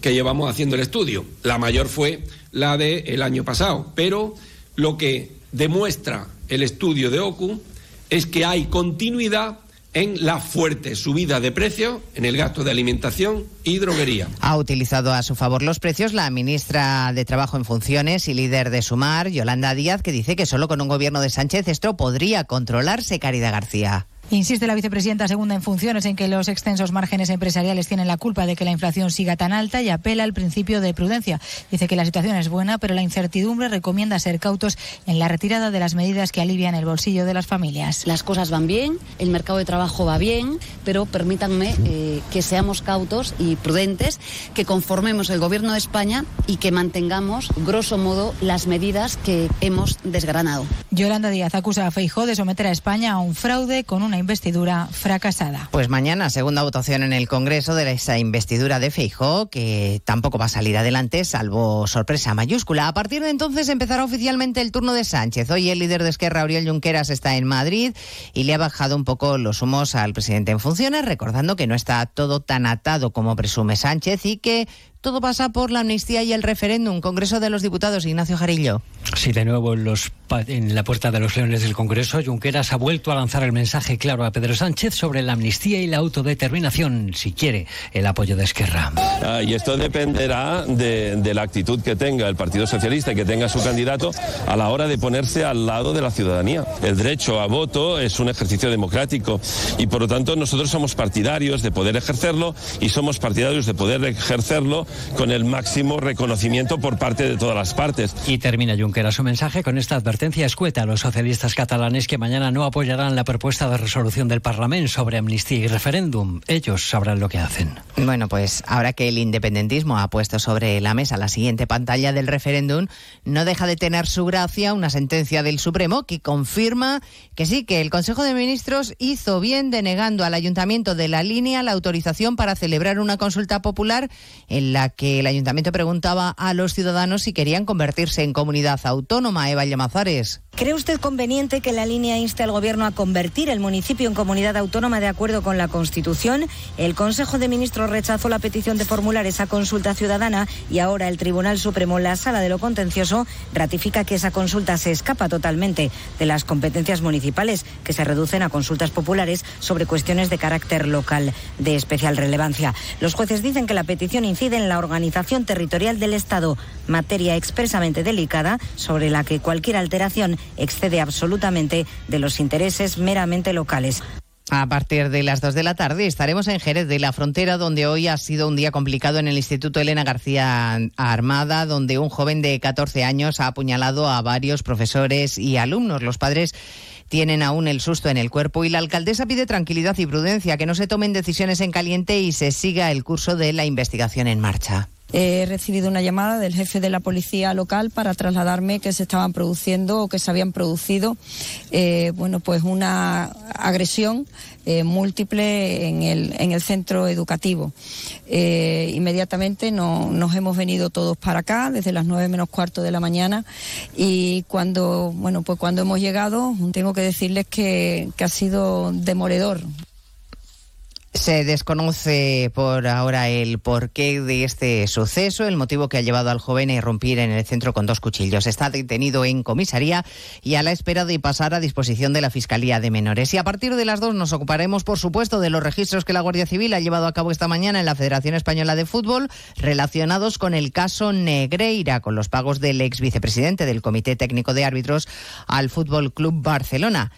que llevamos haciendo el estudio. La mayor fue la del año pasado, pero lo que demuestra el estudio de OCU es que hay continuidad en la fuerte subida de precios en el gasto de alimentación y droguería.
Ha utilizado a su favor los precios la ministra de Trabajo en Funciones y líder de Sumar, Yolanda Díaz, que dice que solo con un gobierno de Sánchez esto podría controlarse, Caridad García.
Insiste la vicepresidenta segunda en funciones en que los extensos márgenes empresariales tienen la culpa de que la inflación siga tan alta y apela al principio de prudencia. Dice que la situación es buena, pero la incertidumbre recomienda ser cautos en la retirada de las medidas que alivian el bolsillo de las familias.
Las cosas van bien, el mercado de trabajo va bien, pero permítanme eh, que seamos cautos y prudentes, que conformemos el Gobierno de España y que mantengamos, grosso modo, las medidas que hemos desgranado.
Yolanda Díaz acusa a Feijó de someter a España a un fraude con una investidura fracasada.
Pues mañana, segunda votación en el Congreso de esa investidura de Feijó, que tampoco va a salir adelante, salvo sorpresa mayúscula. A partir de entonces empezará oficialmente el turno de Sánchez. Hoy el líder de Esquerra, Oriol Junqueras, está en Madrid y le ha bajado un poco los humos al presidente en funciones, recordando que no está todo tan atado como presume Sánchez y que todo pasa por la amnistía y el referéndum. Congreso de los Diputados, Ignacio Jarillo.
Sí, de nuevo en, los, en la puerta de los leones del Congreso, Junqueras ha vuelto a lanzar el mensaje claro a Pedro Sánchez sobre la amnistía y la autodeterminación, si quiere el apoyo de Esquerra.
Ah, y esto dependerá de, de, la actitud que tenga el Partido Socialista y que tenga su candidato a la hora de ponerse al lado de la ciudadanía. El derecho a voto es un ejercicio democrático y por lo tanto nosotros somos partidarios de poder ejercerlo y somos partidarios de poder ejercerlo con el máximo reconocimiento por parte de todas las partes.
Y termina Junqueras su mensaje con esta advertencia escueta a los socialistas catalanes que mañana no apoyarán la propuesta de resolución del Parlamento sobre amnistía y referéndum. Ellos sabrán lo que hacen.
Bueno, pues ahora que el independentismo ha puesto sobre la mesa la siguiente pantalla del referéndum, no deja de tener su gracia una sentencia del Supremo que confirma que sí, que el Consejo de Ministros hizo bien denegando al Ayuntamiento de la línea la autorización para celebrar una consulta popular en la que el ayuntamiento preguntaba a los ciudadanos si querían convertirse en comunidad autónoma. Eva Llamazares.
¿Cree usted conveniente que la línea inste al Gobierno a convertir el municipio en comunidad autónoma de acuerdo con la Constitución? El Consejo de Ministros rechazó la petición de formular esa consulta ciudadana y ahora el Tribunal Supremo, la Sala de lo Contencioso, ratifica que esa consulta se escapa totalmente de las competencias municipales, que se reducen a consultas populares sobre cuestiones de carácter local de especial relevancia. Los jueces dicen que la petición incide en la organización territorial del Estado, materia expresamente delicada sobre la que cualquier alteración excede absolutamente de los intereses meramente locales.
A partir de las 2 de la tarde estaremos en Jerez de la Frontera, donde hoy ha sido un día complicado en el Instituto Elena García Armada, donde un joven de 14 años ha apuñalado a varios profesores y alumnos. Los padres tienen aún el susto en el cuerpo y la alcaldesa pide tranquilidad y prudencia, que no se tomen decisiones en caliente y se siga el curso de la investigación en marcha.
He recibido una llamada del jefe de la policía local para trasladarme que se estaban produciendo o que se habían producido, eh, bueno, pues una agresión eh, múltiple en el, en el centro educativo. Eh, inmediatamente no, nos hemos venido todos para acá desde las nueve menos cuarto de la mañana y cuando, bueno, pues cuando hemos llegado tengo que decirles que, que ha sido demoledor.
Se desconoce por ahora el porqué de este suceso, el motivo que ha llevado al joven a irrumpir en el centro con dos cuchillos. Está detenido en comisaría y a la espera de pasar a disposición de la Fiscalía de Menores. Y a partir de las dos nos ocuparemos, por supuesto, de los registros que la Guardia Civil ha llevado a cabo esta mañana en la Federación Española de Fútbol relacionados con el caso Negreira, con los pagos del ex vicepresidente del Comité Técnico de Árbitros al Fútbol Club Barcelona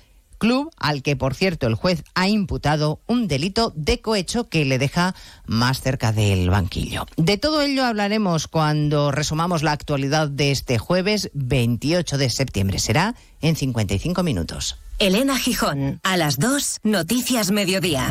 club al que, por cierto, el juez ha imputado un delito de cohecho que le deja más cerca del banquillo. De todo ello hablaremos cuando resumamos la actualidad de este jueves 28 de septiembre. Será en 55 minutos.
Elena Gijón, a las 2, Noticias Mediodía.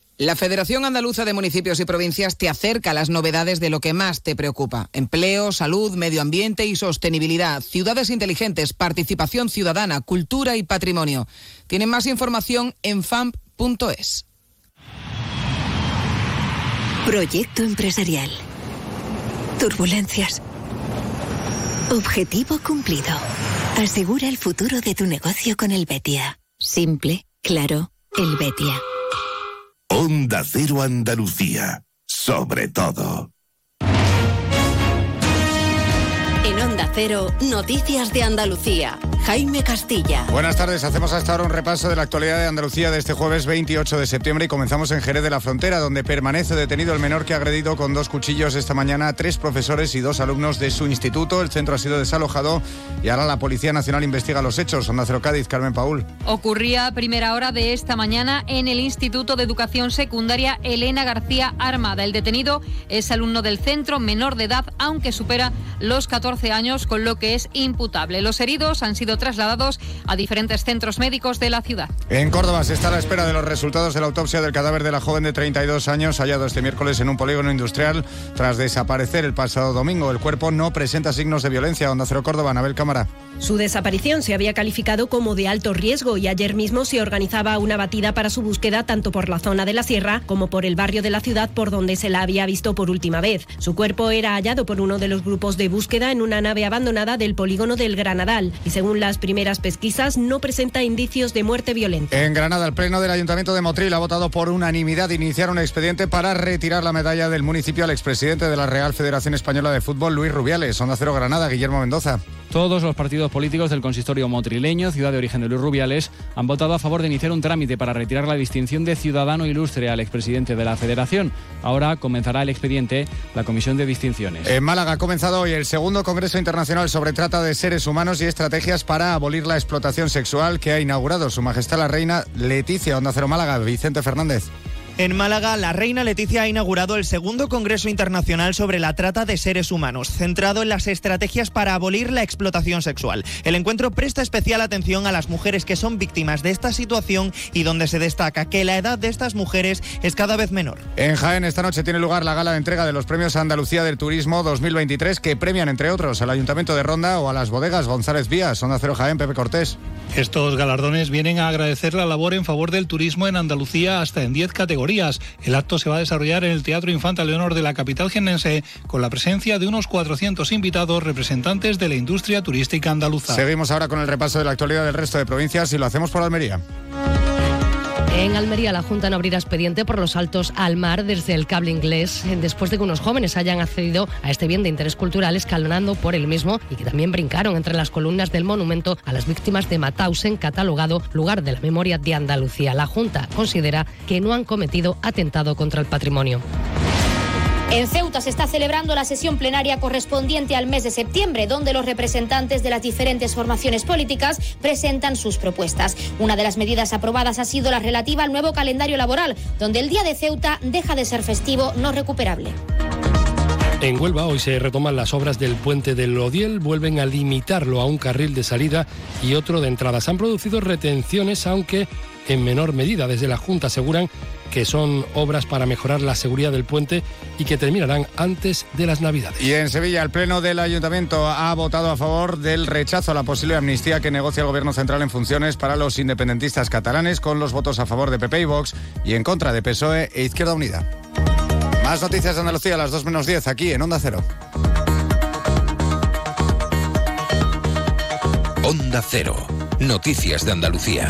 La Federación Andaluza de Municipios y Provincias te acerca a las novedades de lo que más te preocupa. Empleo, salud, medio ambiente y sostenibilidad, ciudades inteligentes, participación ciudadana, cultura y patrimonio. Tienen más información en famp.es.
Proyecto empresarial. Turbulencias. Objetivo cumplido. Asegura el futuro de tu negocio con el Betia. Simple, claro, el Betia.
Onda Cero Andalucía. Sobre todo.
En Onda Cero, Noticias de Andalucía. Jaime Castilla.
Buenas tardes, hacemos hasta ahora un repaso de la actualidad de Andalucía de este jueves 28 de septiembre y comenzamos en Jerez de la Frontera, donde permanece detenido el menor que ha agredido con dos cuchillos esta mañana a tres profesores y dos alumnos de su instituto. El centro ha sido desalojado y ahora la Policía Nacional investiga los hechos. Onda Cero Cádiz, Carmen Paul.
Ocurría a primera hora de esta mañana en el Instituto de Educación Secundaria Elena García Armada. El detenido es alumno del centro, menor de edad, aunque supera los 14 años, con lo que es imputable. Los heridos han sido trasladados a diferentes centros médicos de la ciudad.
En Córdoba se está a la espera de los resultados de la autopsia del cadáver de la joven de 32 años hallado este miércoles en un polígono industrial tras desaparecer el pasado domingo. El cuerpo no presenta signos de violencia. Onda Cero Córdoba, Anabel Cámara.
Su desaparición se había calificado como de alto riesgo y ayer mismo se organizaba una batida para su búsqueda tanto por la zona de la sierra como por el barrio de la ciudad por donde se la había visto por última vez. Su cuerpo era hallado por uno de los grupos de búsqueda en una nave abandonada del polígono del Granadal y según las primeras pesquisas no presenta indicios de muerte violenta.
En Granada, el Pleno del Ayuntamiento de Motril ha votado por unanimidad iniciar un expediente para retirar la medalla del municipio al expresidente de la Real Federación Española de Fútbol, Luis Rubiales. Onda Cero Granada, Guillermo Mendoza.
Todos los partidos políticos del consistorio motrileño, ciudad de origen de Luis Rubiales, han votado a favor de iniciar un trámite para retirar la distinción de ciudadano ilustre al expresidente de la Federación. Ahora comenzará el expediente la Comisión de Distinciones.
En Málaga ha comenzado hoy el segundo Congreso Internacional sobre Trata de Seres Humanos y Estrategias para abolir la explotación sexual que ha inaugurado Su Majestad la Reina Leticia Onda Cero Málaga, Vicente Fernández.
En Málaga, la reina Leticia ha inaugurado el segundo Congreso Internacional sobre la Trata de Seres Humanos, centrado en las estrategias para abolir la explotación sexual. El encuentro presta especial atención a las mujeres que son víctimas de esta situación y donde se destaca que la edad de estas mujeres es cada vez menor.
En Jaén, esta noche tiene lugar la gala de entrega de los premios Andalucía del Turismo 2023, que premian, entre otros, al Ayuntamiento de Ronda o a las bodegas González Vías. Onda Cero Jaén, Pepe Cortés.
Estos galardones vienen a agradecer la labor en favor del turismo en Andalucía hasta en 10 categorías
El acto se va a desarrollar en el Teatro Infanta Leonor de la capital jiennense con la presencia de unos 400 invitados representantes de la industria turística andaluza.
Seguimos ahora con el repaso de la actualidad del resto de provincias y lo hacemos por Almería.
En Almería, la Junta no abrirá expediente por los saltos al mar desde el cable inglés, después de que unos jóvenes hayan accedido a este bien de interés cultural escalonando por el mismo y que también brincaron entre las columnas del monumento a las víctimas de Matausen, catalogado lugar de la memoria de Andalucía. La Junta considera que no han cometido atentado contra el patrimonio.
En Ceuta se está celebrando la sesión plenaria correspondiente al mes de septiembre, donde los representantes de las diferentes formaciones políticas presentan sus propuestas. Una de las medidas aprobadas ha sido la relativa al nuevo calendario laboral, donde el Día de Ceuta deja de ser festivo no recuperable.
En Huelva hoy se retoman las obras del puente del Odiel, vuelven a limitarlo a un carril de salida y otro de entrada. Se han producido retenciones, aunque en menor medida. Desde la Junta aseguran que son obras para mejorar la seguridad del puente y que terminarán antes de las Navidades.
Y en Sevilla, el Pleno del Ayuntamiento ha votado a favor del rechazo a la posible amnistía que negocia el Gobierno Central en funciones para los independentistas catalanes, con los votos a favor de PP y Vox y en contra de PSOE e Izquierda Unida. Más noticias de Andalucía a las 2 menos 10 aquí en Onda Cero.
Onda Cero. Noticias de Andalucía.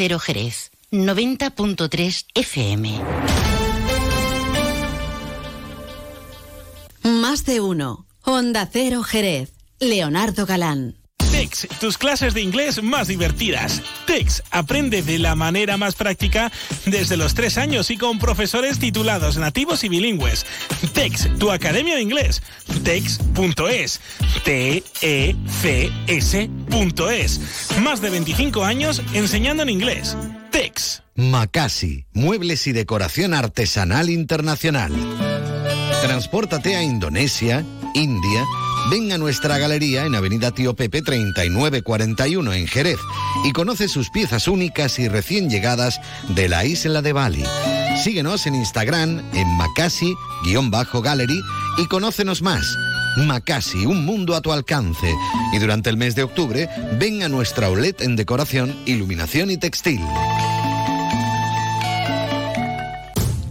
Cero Jerez, 90.3 FM.
Más de uno. Onda Cero Jerez. Leonardo Galán.
TEX, tus clases de inglés más divertidas. TEX, aprende de la manera más práctica desde los tres años y con profesores titulados nativos y bilingües. TEX, tu academia de inglés. TEX.es. T-E-C-S.es. Más de 25 años enseñando en inglés. TEX.
Macasi, muebles y decoración artesanal internacional. Transpórtate a Indonesia, India, ven a nuestra galería en Avenida Tío Pepe 3941 en Jerez y conoce sus piezas únicas y recién llegadas de la isla de Bali. Síguenos en Instagram en Macasi-Gallery y conócenos más. Macasi, un mundo a tu alcance. Y durante el mes de octubre, ven a nuestra OLED en decoración, iluminación y textil.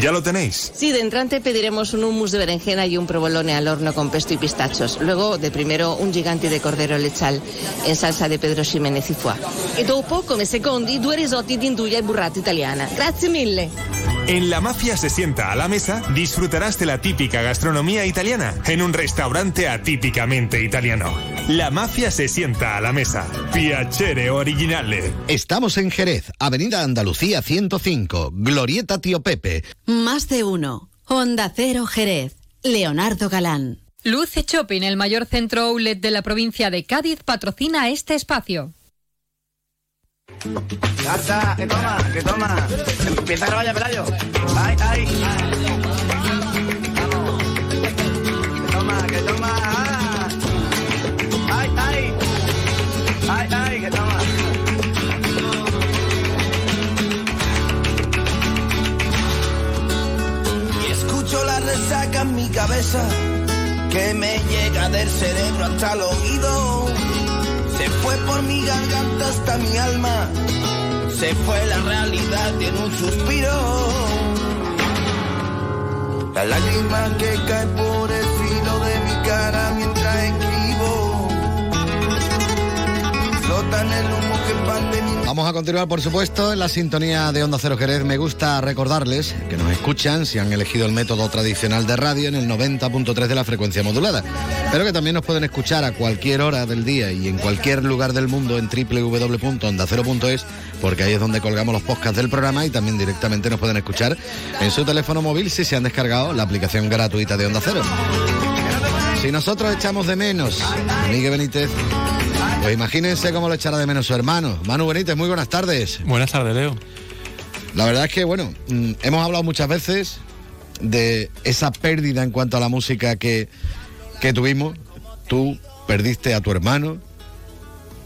¿Ya lo tenéis?
Sí, de entrante pediremos un hummus de berenjena y un provolone al horno con pesto y pistachos. Luego, de primero, un gigante de cordero lechal en salsa de Pedro Ximénez y foie. E dopo, come secondi, due risotti di induja e burrata italiana. Grazie mille.
En La Mafia se sienta a la mesa, disfrutarás de la típica gastronomía italiana en un restaurante atípicamente italiano. La Mafia se sienta a la mesa. Piacere originale.
Estamos en Jerez, Avenida Andalucía 105, Glorieta Tío Pepe.
Más de uno. Onda Cero Jerez. Leonardo Galán.
Luce Shopping, el mayor centro outlet de la provincia de Cádiz, patrocina este espacio.
Que toma, que toma. Empieza a grabar ya, Pelayo. Ay, ay. Vamos.
Cabeza que me llega del cerebro hasta el oído. Se fue por mi garganta hasta mi alma. Se fue la realidad en un suspiro. La lágrima que cae por el filo de mi cara mientras escribo. Flota en el humo
Vamos a continuar, por supuesto, en la sintonía de Onda Cero Jerez. Me gusta recordarles que nos escuchan si han elegido el método tradicional de radio en el 90.3 de la frecuencia modulada, pero que también nos pueden escuchar a cualquier hora del día y en cualquier lugar del mundo en www.ondacero.es, porque ahí es donde colgamos los podcasts del programa y también directamente nos pueden escuchar en su teléfono móvil si se han descargado la aplicación gratuita de Onda Cero. Si nosotros echamos de menos Miguel Benítez, pues imagínense cómo lo echará de menos su hermano. Manu Benítez, muy buenas tardes.
Buenas tardes, Leo.
La verdad es que, bueno, mm, hemos hablado muchas veces de esa pérdida en cuanto a la música que, que tuvimos. Tú perdiste a tu hermano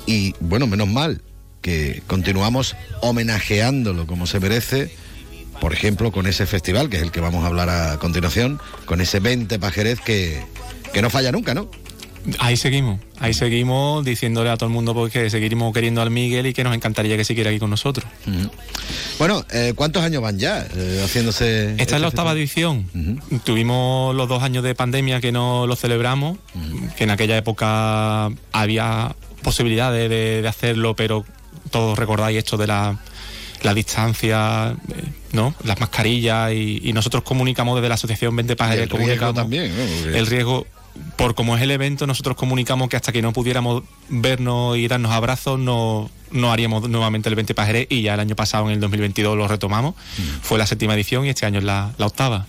y, bueno, menos mal que continuamos homenajeándolo como se merece. Por ejemplo, con ese festival, que es el que vamos a hablar a continuación, con ese 20 Pajerez que, que no falla nunca, ¿no?
Ahí seguimos, ahí seguimos diciéndole a todo el mundo porque seguiremos queriendo al Miguel y que nos encantaría que siguiera aquí con nosotros.
Bueno, eh, ¿cuántos años van ya eh, haciéndose?
Esta es la octava edición. Tuvimos los dos años de pandemia que no lo celebramos, que en aquella época había posibilidades de, de hacerlo, pero todos recordáis esto de la, la distancia, eh, ¿no? Las mascarillas y, y nosotros comunicamos desde la asociación 20
Y
Pajeres
el riesgo también,
el riesgo por como es el evento, nosotros comunicamos que hasta que no pudiéramos vernos y darnos abrazos, no, no haríamos nuevamente el 20 Pajerés y ya el año pasado, en el 2022, lo retomamos. Fue la séptima edición y este año es la, la octava.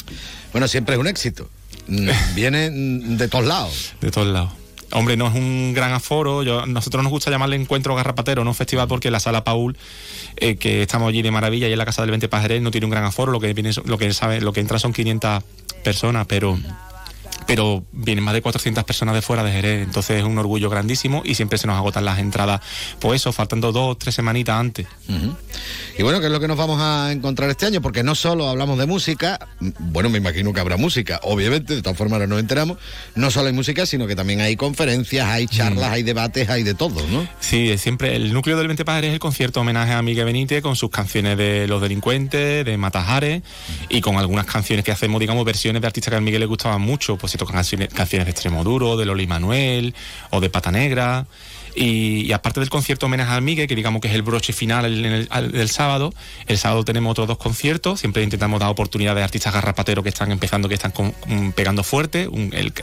Bueno, siempre es un éxito. Mm, Viene mm, de todos lados.
De todos lados. Hombre, no es un gran aforo. Yo, nosotros nos gusta llamarle encuentro garrapatero, no festival, porque la sala Paul, eh, que estamos allí de maravilla, y en la casa del 20 Pajerés, no tiene un gran aforo. Lo que viene, lo que sabe, lo que entra son 500 personas, pero pero vienen más de 400 personas de fuera de Jerez, entonces es un orgullo grandísimo y siempre se nos agotan las entradas, pues eso, faltando dos, tres semanitas antes.
Y bueno, ¿qué es lo que nos vamos a encontrar este año? Porque no solo hablamos de música, mm, bueno, me imagino que habrá música, obviamente, de todas formas ahora nos enteramos, no solo hay música, sino que también hay conferencias, hay charlas, hay debates, hay de todo, ¿no?
Sí, siempre el núcleo del 20 Padres es el concierto homenaje a Miguel Benítez con sus canciones de Los Delincuentes, de Matajares y con algunas canciones que hacemos, digamos, versiones de artistas que a Miguel le gustaban mucho, pues tocan canciones, de Extremo Duro, de Loli Manuel o de Pata Negra. Y, aparte del concierto homenaje a Miguel, que digamos que es el broche final al- del sábado, el sábado tenemos otros dos conciertos, siempre intentamos dar oportunidades a artistas garrapateros que están empezando, que están con- pegando fuerte.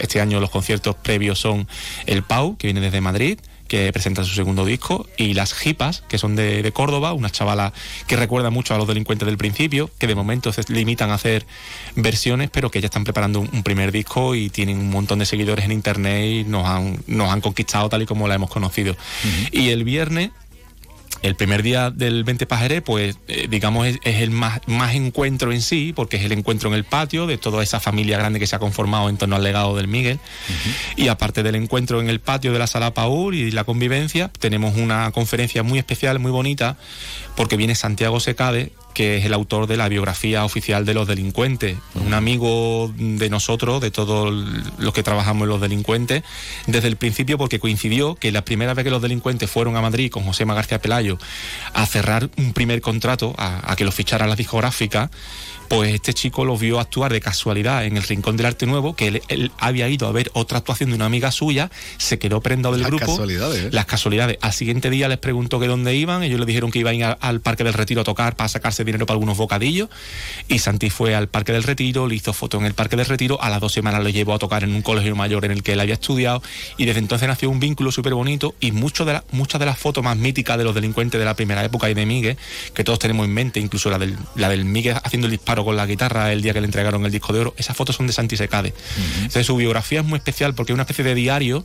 Este año los conciertos previos son el Pau, que viene desde Madrid, que presenta su segundo disco, y las Jipas, que son de, de Córdoba, una chavala que recuerda mucho a los delincuentes del principio, que de momento se limitan a hacer versiones, pero que ya están preparando un, un primer disco y tienen un montón de seguidores en internet y nos han, nos han conquistado tal y como la hemos conocido. Y el viernes el primer día del 20 Pajeré, pues eh, digamos es, es el más, más encuentro en sí, porque es el encuentro en el patio de toda esa familia grande que se ha conformado en torno al legado del Miguel. Y aparte del encuentro en el patio de la sala Paul y la convivencia, tenemos una conferencia muy especial, muy bonita, porque viene Santiago Secade, que es el autor de la biografía oficial de los delincuentes, un amigo de nosotros, de todos los que trabajamos en los delincuentes, desde el principio porque coincidió que la primera vez que los delincuentes fueron a Madrid con José García Pelayo a cerrar un primer contrato, a, a que los fichara la discográfica, pues este chico lo vio actuar de casualidad en el Rincón del Arte Nuevo, que él, él había ido a ver otra actuación de una amiga suya, se quedó prendado del
Las
grupo.
casualidades, ¿eh?
Las casualidades. Al siguiente día les preguntó que dónde iban, ellos le dijeron que iban a ir a- al Parque del Retiro a tocar para sacarse dinero para algunos bocadillos, y Santi fue al Parque del Retiro, le hizo foto en el Parque del Retiro, a las dos semanas lo llevó a tocar en un colegio mayor en el que él había estudiado, y desde entonces nació un vínculo súper bonito, y mucho de la- muchas de las fotos más míticas de los delincuentes de la primera época y de Miguel, que todos tenemos en mente, incluso la del, la del Miguel haciendo el disparo con la guitarra el día que le entregaron el disco de oro, esas fotos son de Santi Secade. Entonces su biografía es muy especial porque es una especie de diario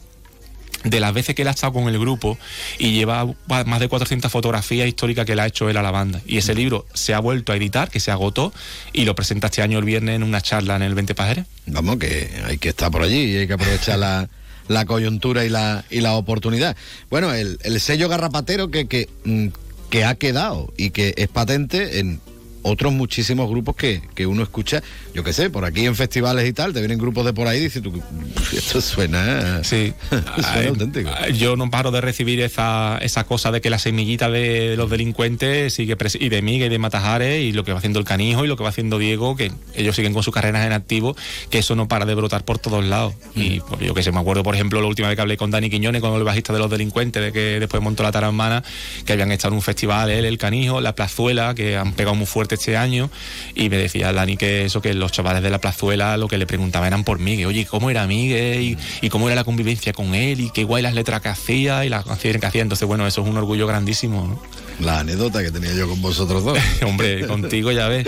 de las veces que él ha estado con el grupo y lleva más de 400 fotografías históricas que le ha hecho él a la banda. Y ese libro se ha vuelto a editar, que se agotó, y lo presenta este año el viernes en una charla en el 20 Pajeres.
Vamos, que hay que estar por allí y hay que aprovechar la, la coyuntura y la, y la oportunidad. Bueno, el, el sello garrapatero que, que, mm, que ha quedado y que es patente en otros muchísimos grupos que, que uno escucha, yo qué sé, por aquí en festivales y tal, te vienen grupos de por ahí y dices tú, esto suena,
sí.
suena
Ay,
auténtico.
Yo no paro de recibir esa, esa cosa de que la semillita de los delincuentes sigue y de Miguel y de Matajares y lo que va haciendo el canijo y lo que va haciendo Diego, que ellos siguen con sus carreras en activo, que eso no para de brotar por todos lados. Y pues, yo que sé, me acuerdo, por ejemplo, la última vez que hablé con Dani Quiñones, con el bajista de los delincuentes, de que después montó la Taramana, que habían estado en un festival, él, el canijo, la plazuela, que han pegado muy fuerte este año, y me decía Dani que eso, que los chavales de la plazuela lo que le preguntaban eran por Miguel, oye, ¿cómo era Miguel? Y, y cómo era la convivencia con él, y qué guay las letras que hacía y las canciones que hacía. Entonces, bueno, eso es un orgullo grandísimo.
La anécdota que tenía yo con vosotros dos.
Hombre, contigo ya ves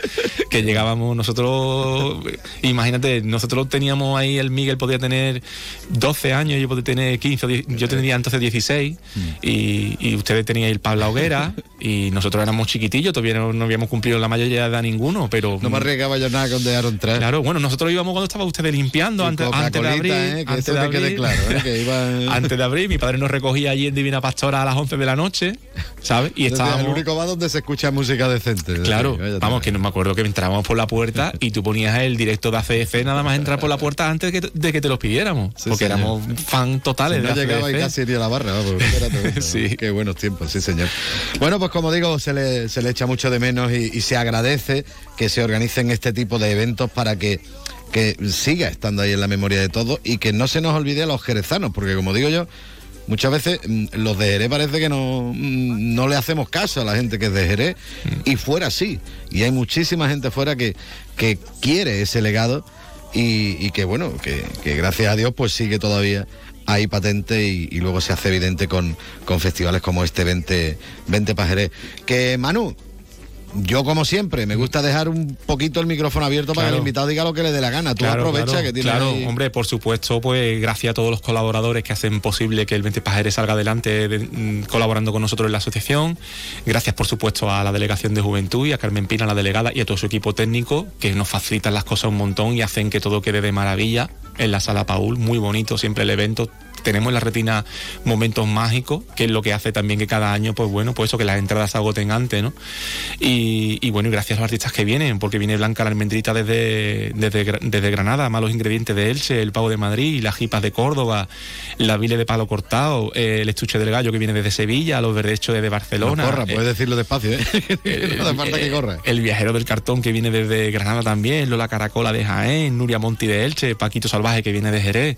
que llegábamos nosotros, imagínate, nosotros teníamos ahí, el Miguel podía tener 12 años, yo podía tener 15, o 10, yo tendría entonces 16 y, y ustedes tenían el Pablo Hoguera y nosotros éramos chiquitillos, todavía no, no habíamos cumplido la mayoría de edad ninguno, pero...
No me arriesgaba yo nada con dejar entrar.
Claro, bueno, nosotros íbamos cuando estaba ustedes limpiando, antes, antes de abrir.
¿eh? Que
antes
eso
de
quede
abrir.
claro, ¿eh? Que iba-
antes de abrir, mi padre nos recogía allí en Divina Pastora a las 11 de la noche, ¿sabes? Y
Desde
estábamos...
el único bar donde se escucha música decente.
Claro,
Sí,
vamos, que no me acuerdo que entrábamos por la puerta y tú ponías el directo de ACF nada más entrar por la puerta antes de que, de que te los pidiéramos. porque
señor.
éramos fan totales
Si
de
no llegaba y
ACF.
casi iría a la barra, vamos, espérate, sí. Qué buenos tiempos, sí, señor. Bueno, pues como digo, se le, se le echa mucho de menos y, y se agradece que se organicen este tipo de eventos para que, que siga estando ahí en la memoria de todos y que no se nos olvide a los jerezanos, porque como digo yo, muchas veces mm, los de Jerez parece que no, mm, no le hacemos caso a la gente que es de Jerez y fuera sí. Y hay muchísima gente fuera que, que quiere ese legado y, y que bueno, que, que gracias a Dios pues sigue todavía ahí patente y, y luego se hace evidente con, con festivales como este 20, 20 Pajerés. Que Manu, yo como siempre, me gusta dejar un poquito el micrófono abierto para que el invitado diga lo que le dé la gana. Tú aprovecha
claro,
que tienes
claro,
ahí-
hombre, por supuesto, pues gracias a todos los colaboradores que hacen posible que el 20 Pajeres salga adelante de- mm, colaborando con nosotros en la asociación. Gracias, por supuesto, a la Delegación de Juventud y a Carmen Pina, la delegada, y a todo su equipo técnico que nos facilitan las cosas un montón y hacen que todo quede de maravilla en la sala Paul. Muy bonito siempre el evento. Tenemos en la retina momentos mágicos, que es lo que hace también que cada año, pues bueno, pues eso, que las entradas se agoten antes, ¿no? Y, y bueno, y gracias a los artistas que vienen, porque viene Blanca la almendrita desde, desde, desde Granada, malos ingredientes de Elche, el pavo de Madrid, las jipas de Córdoba, la vile de palo cortado, eh, el estuche del gallo que viene desde Sevilla, los verdechos desde Barcelona.
No corra,
eh,
puedes decirlo despacio, ¿eh? no hace falta que corra.
el viajero del cartón que viene desde Granada también, Lola Caracola de Jaén, Nuria Monti de Elche, Paquito Salvaje que viene de Jerez.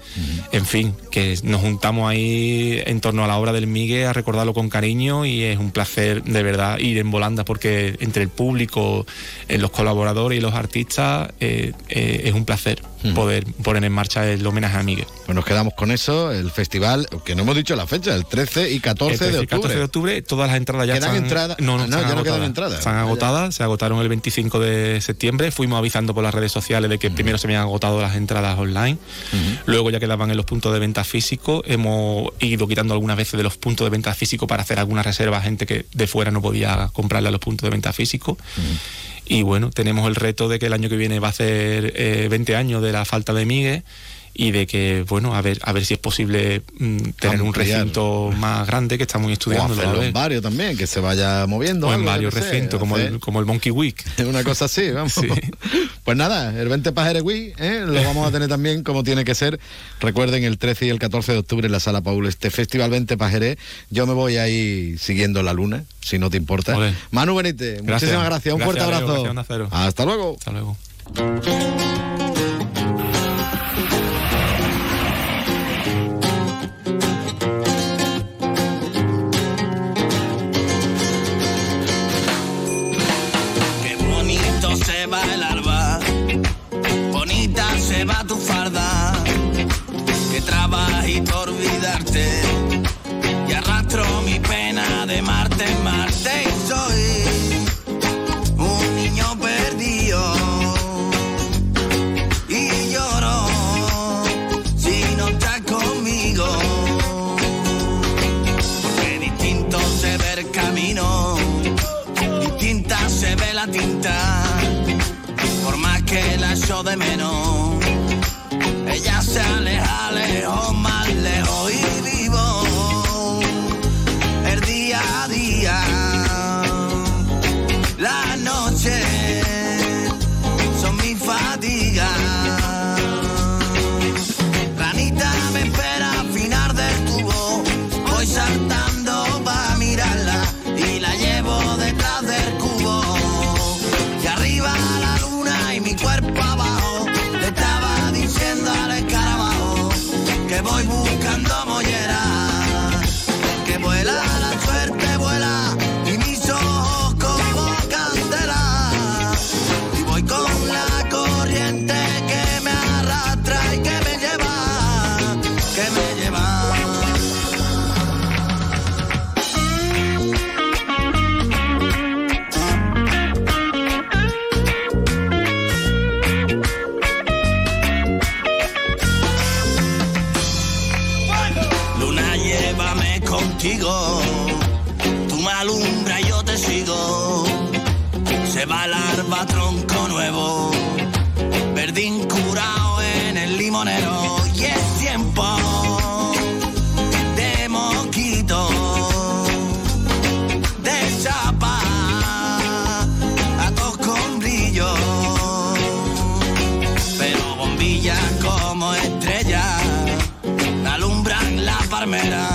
En fin, que nos juntamos ahí en torno a la obra del Migue a recordarlo con cariño y es un placer de verdad ir en volanda porque entre el público, eh, los colaboradores y los artistas eh, eh, es un placer poder poner en marcha el homenaje a Migue.
Pues nos quedamos con eso, el festival, que no hemos dicho la fecha, el 13 y 14
El 13
de octubre.
14 de octubre, todas las entradas ya
¿Quedan
están...
entradas?
No, no,
Ah, no, ya no quedan entradas.
Están
Ah, ya.
agotadas, se agotaron el 25 de septiembre. Fuimos avisando por las redes sociales de que primero se habían agotado las entradas online. Luego ya quedaban en los puntos de venta físicos. Hemos ido quitando algunas veces de los puntos de venta físicos para hacer alguna reserva a gente que de fuera no podía comprarle a los puntos de venta físicos. Y bueno, tenemos el reto de que el año que viene va a eh, 20 años de la falta de Migue y de que, bueno, a ver, a ver si es posible mm, tener un recinto más grande que estamos
O
estudiando.
hacerlo en varios también, que se vaya moviendo.
O en
algo,
varios recintos, como el, como el Monkey Week.
Una cosa así, vamos.
Sí.
Pues nada, el 20 Pajeres Week, ¿eh? lo vamos a tener también como tiene que ser. Recuerden el 13 y el 14 de octubre en la Sala Paul, este Festival 20 Pajerés. Yo me voy ahí siguiendo la luna, si no te importa. Manu Benítez,
Gracias.
muchísimas gracias. Un
Gracias,
fuerte
Leo.
abrazo.
Gracias.
Hasta luego.
Hasta luego.
Olvidarte. Y arrastro mi pena de Marte en Marte. Y soy un niño perdido. Y lloro si no estás conmigo, porque distinto se ve el camino. Distinta se ve la tinta, por más que la echo de menos, man.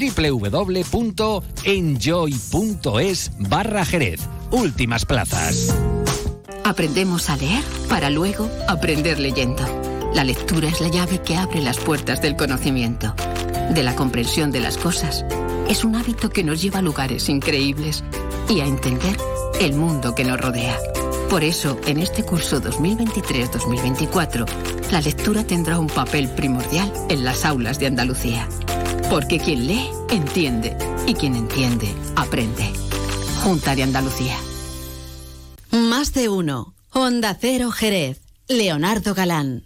www.enjoy.es barra Jerez. Últimas plazas.
Aprendemos a leer para luego aprender leyendo. La lectura es la llave que abre las puertas del conocimiento, de la comprensión de las cosas. Es un hábito que nos lleva a lugares increíbles y a entender el mundo que nos rodea. Por eso, en este curso 2023-2024, la lectura tendrá un papel primordial en las aulas de Andalucía. Porque quien lee, entiende. Y quien entiende, aprende. Junta de Andalucía.
Más de uno. Honda Cero Jerez. Leonardo Galán.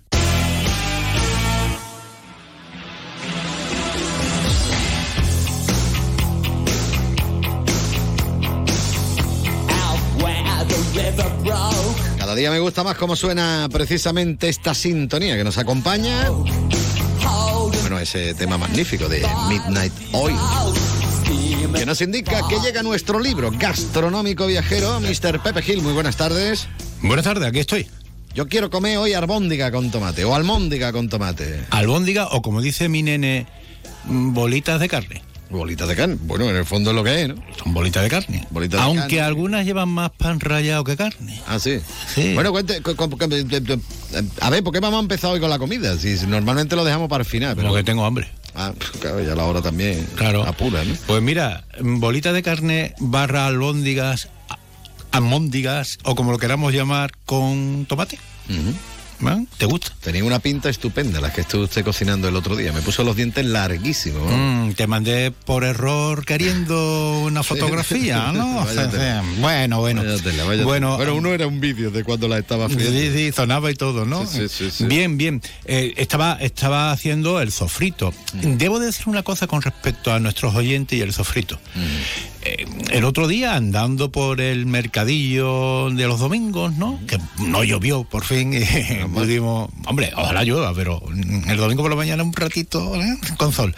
Cada día me gusta más cómo suena precisamente esta sintonía que nos acompaña. Bueno, ese tema magnífico de Midnight Oil. Que nos indica que llega nuestro libro gastronómico viajero, Mr. Pepe Gil. Muy buenas tardes.
Buenas tardes, aquí estoy.
Yo quiero comer hoy albóndiga con tomate o almóndiga con tomate.
Albóndiga o como dice mi nene, mm, bolitas de carne.
Bolitas de carne. Bueno, en el fondo es lo que es, ¿no?
Son bolitas de carne.
Bolitas de
Aunque
carne.
algunas llevan más pan rallado que carne.
Ah, sí.
Sí.
Bueno, cuente, cu- cu- cu- a ver, ¿por qué vamos a empezar hoy con la comida? Si normalmente lo dejamos para el final. Pero
Porque tengo hambre.
Ah, claro, ya la hora también.
Claro.
Apura, ¿no?
Pues mira, bolita de carne barra albóndigas, almóndigas o como lo queramos llamar con tomate. ¿Te gusta?
Tenía una pinta estupenda la que estuve usted cocinando el otro día. Me puso los dientes larguísimos. ¿no?
Mm, te mandé por error queriendo una fotografía, ¿no? Bueno, bueno.
Vaya tela, vaya
bueno,
tela. uno era un vídeo de cuando la estaba haciendo.
Sí, sí, sonaba y todo, ¿no?
Sí, sí, sí, sí.
Bien, bien. Eh, estaba, estaba haciendo el sofrito.
Mm.
Debo decir una cosa con respecto a nuestros oyentes y el sofrito.
Mm.
Eh, el otro día, andando por el mercadillo de los domingos, ¿no? Que no llovió, por fin, y pudimos... Hombre, ojalá llueva, pero el domingo por la mañana un ratito ¿eh? con sol.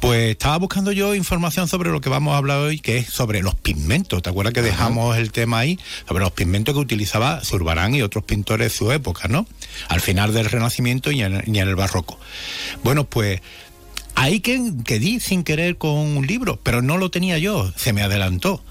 Pues estaba buscando yo información sobre lo que vamos a hablar hoy, que es sobre los pigmentos. ¿Te acuerdas que dejamos el tema ahí? Sobre los pigmentos que utilizaba Zurbarán y otros pintores de su época, ¿no? Al final del Renacimiento y en, y en el Barroco. Bueno, pues ahí que, que di sin querer con un libro, pero no lo tenía yo, se me adelantó.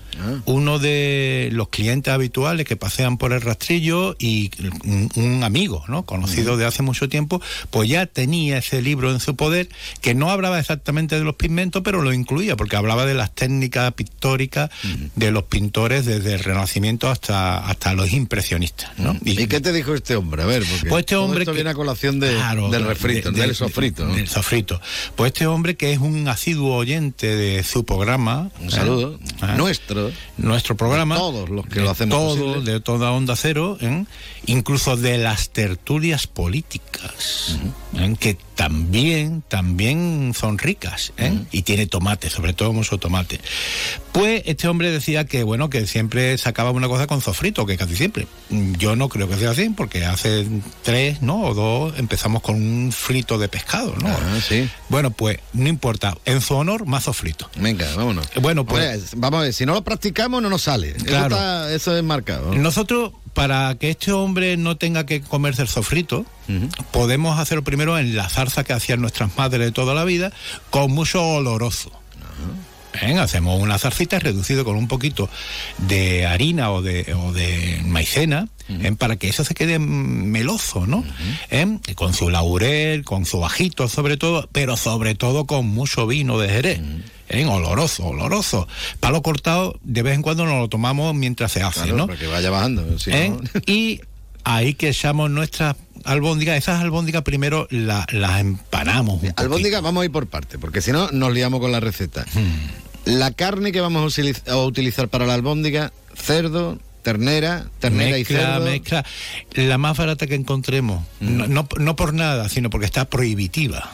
Uno de los clientes habituales que pasean por el rastrillo y un, un amigo, ¿no? Conocido de hace mucho tiempo, pues ya tenía ese libro en su poder que no hablaba exactamente de los pigmentos, pero lo incluía porque hablaba de las técnicas pictóricas de los pintores desde el Renacimiento hasta, hasta los impresionistas, ¿no?
¿Y, qué te dijo este hombre? A ver, porque
Pues este
todo
hombre
esto
que-
viene a colación de,
Claro,
del
de-
refrito,
de-
del
de-
sofrito. ¿no?
Del sofrito. Pues este hombre que es un asiduo oyente de su programa.
Un saludo.
¿eh?
Nuestro.
Nuestro programa.
De todos los que lo hacemos
todo,
posible.
de toda Onda Cero, ¿eh? incluso de las tertulias políticas, ¿eh? que también, también son ricas, ¿eh? y tiene tomate, sobre todo mucho tomate. Pues este hombre decía que, bueno, que siempre sacaba una cosa con sofrito, que casi siempre. Yo no creo que sea así, porque hace tres, ¿no? O dos empezamos con un frito de pescado, ¿no?
Ah, sí.
Bueno, pues no importa, en su honor, más sofrito.
Venga, vámonos.
Bueno, pues...
Vamos a ver, si no lo practicamos no nos sale. Eso
Claro.
está- Eso, es marcado.
Nosotros, para que este hombre no tenga que comerse el sofrito, podemos hacerlo primero en la zarza que hacían nuestras madres de toda la vida, con mucho oloroso. ¿Eh? Hacemos una zarcita reducido con un poquito de harina o de, o de maicena, ¿eh? para que eso se quede meloso, ¿no? ¿Eh? Con su laurel, con su bajito sobre todo, pero sobre todo con mucho vino de Jerez. ¿Eh? Oloroso, oloroso. Palo cortado, de vez en cuando nos lo tomamos mientras se hace,
Claro,
¿no?
para que vaya bajando. si
¿Eh?
no-
Y ahí que echamos nuestras albóndigas, esas albóndigas primero la- las empanamos. Un
Albóndiga, vamos a ir por parte, porque si no nos liamos con la receta.
Hmm.
La carne que vamos a utilizar para la albóndiga, cerdo, ternera, ternera y cerdo.
mezcla. La más barata que encontremos. No, no, no por nada, sino porque está prohibitiva.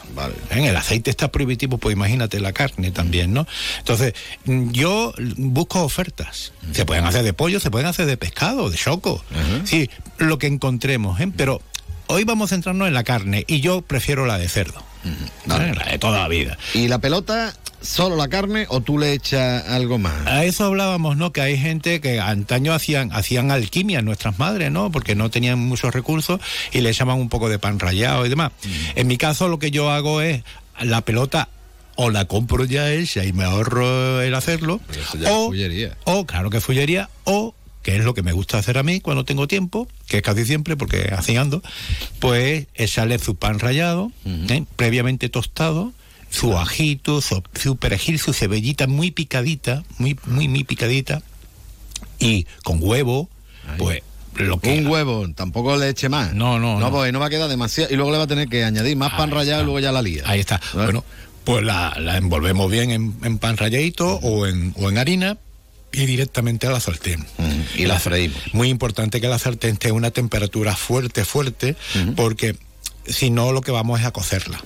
¿Eh? El aceite está prohibitivo, pues imagínate la carne también, ¿no? Entonces, mm, yo busco ofertas. Se pueden hacer de pollo, se pueden hacer de pescado, de choco. Sí, lo que encontremos, ¿eh? Pero hoy vamos a centrarnos en la carne y yo prefiero la de cerdo. ¿Eh? La de toda la vida.
¿Y la pelota, solo la carne o tú le echas algo más?
A eso hablábamos, ¿no? Que hay gente que antaño hacían, hacían alquimia, nuestras madres, ¿no? Porque no tenían muchos recursos y le echaban un poco de pan rallado y demás. En mi caso lo que yo hago es la pelota o la compro ya hecha y me ahorro el hacerlo.
ya es
o,
fullería.
o, claro que fullería, o que es lo que me gusta hacer a mí cuando tengo tiempo, que es casi siempre porque así ando, pues echarle su pan rallado, ¿eh? previamente tostado, su ajito, su, su perejil, su cebollita muy picadita, muy, muy, muy picadita, y con huevo, pues lo que...
Un huevo, tampoco le eche más.
No, no,
No,
no.
porque no va a quedar demasiado. Y luego le va a tener que añadir más pan rallado y luego ya la lía.
Ahí está. Bueno, pues la, la envolvemos bien en, en pan ralladito o en, o en harina y directamente a la sartén.
y la freímos.
Muy importante que la sartén esté a una temperatura fuerte, fuerte, porque si no lo que vamos es a cocerla.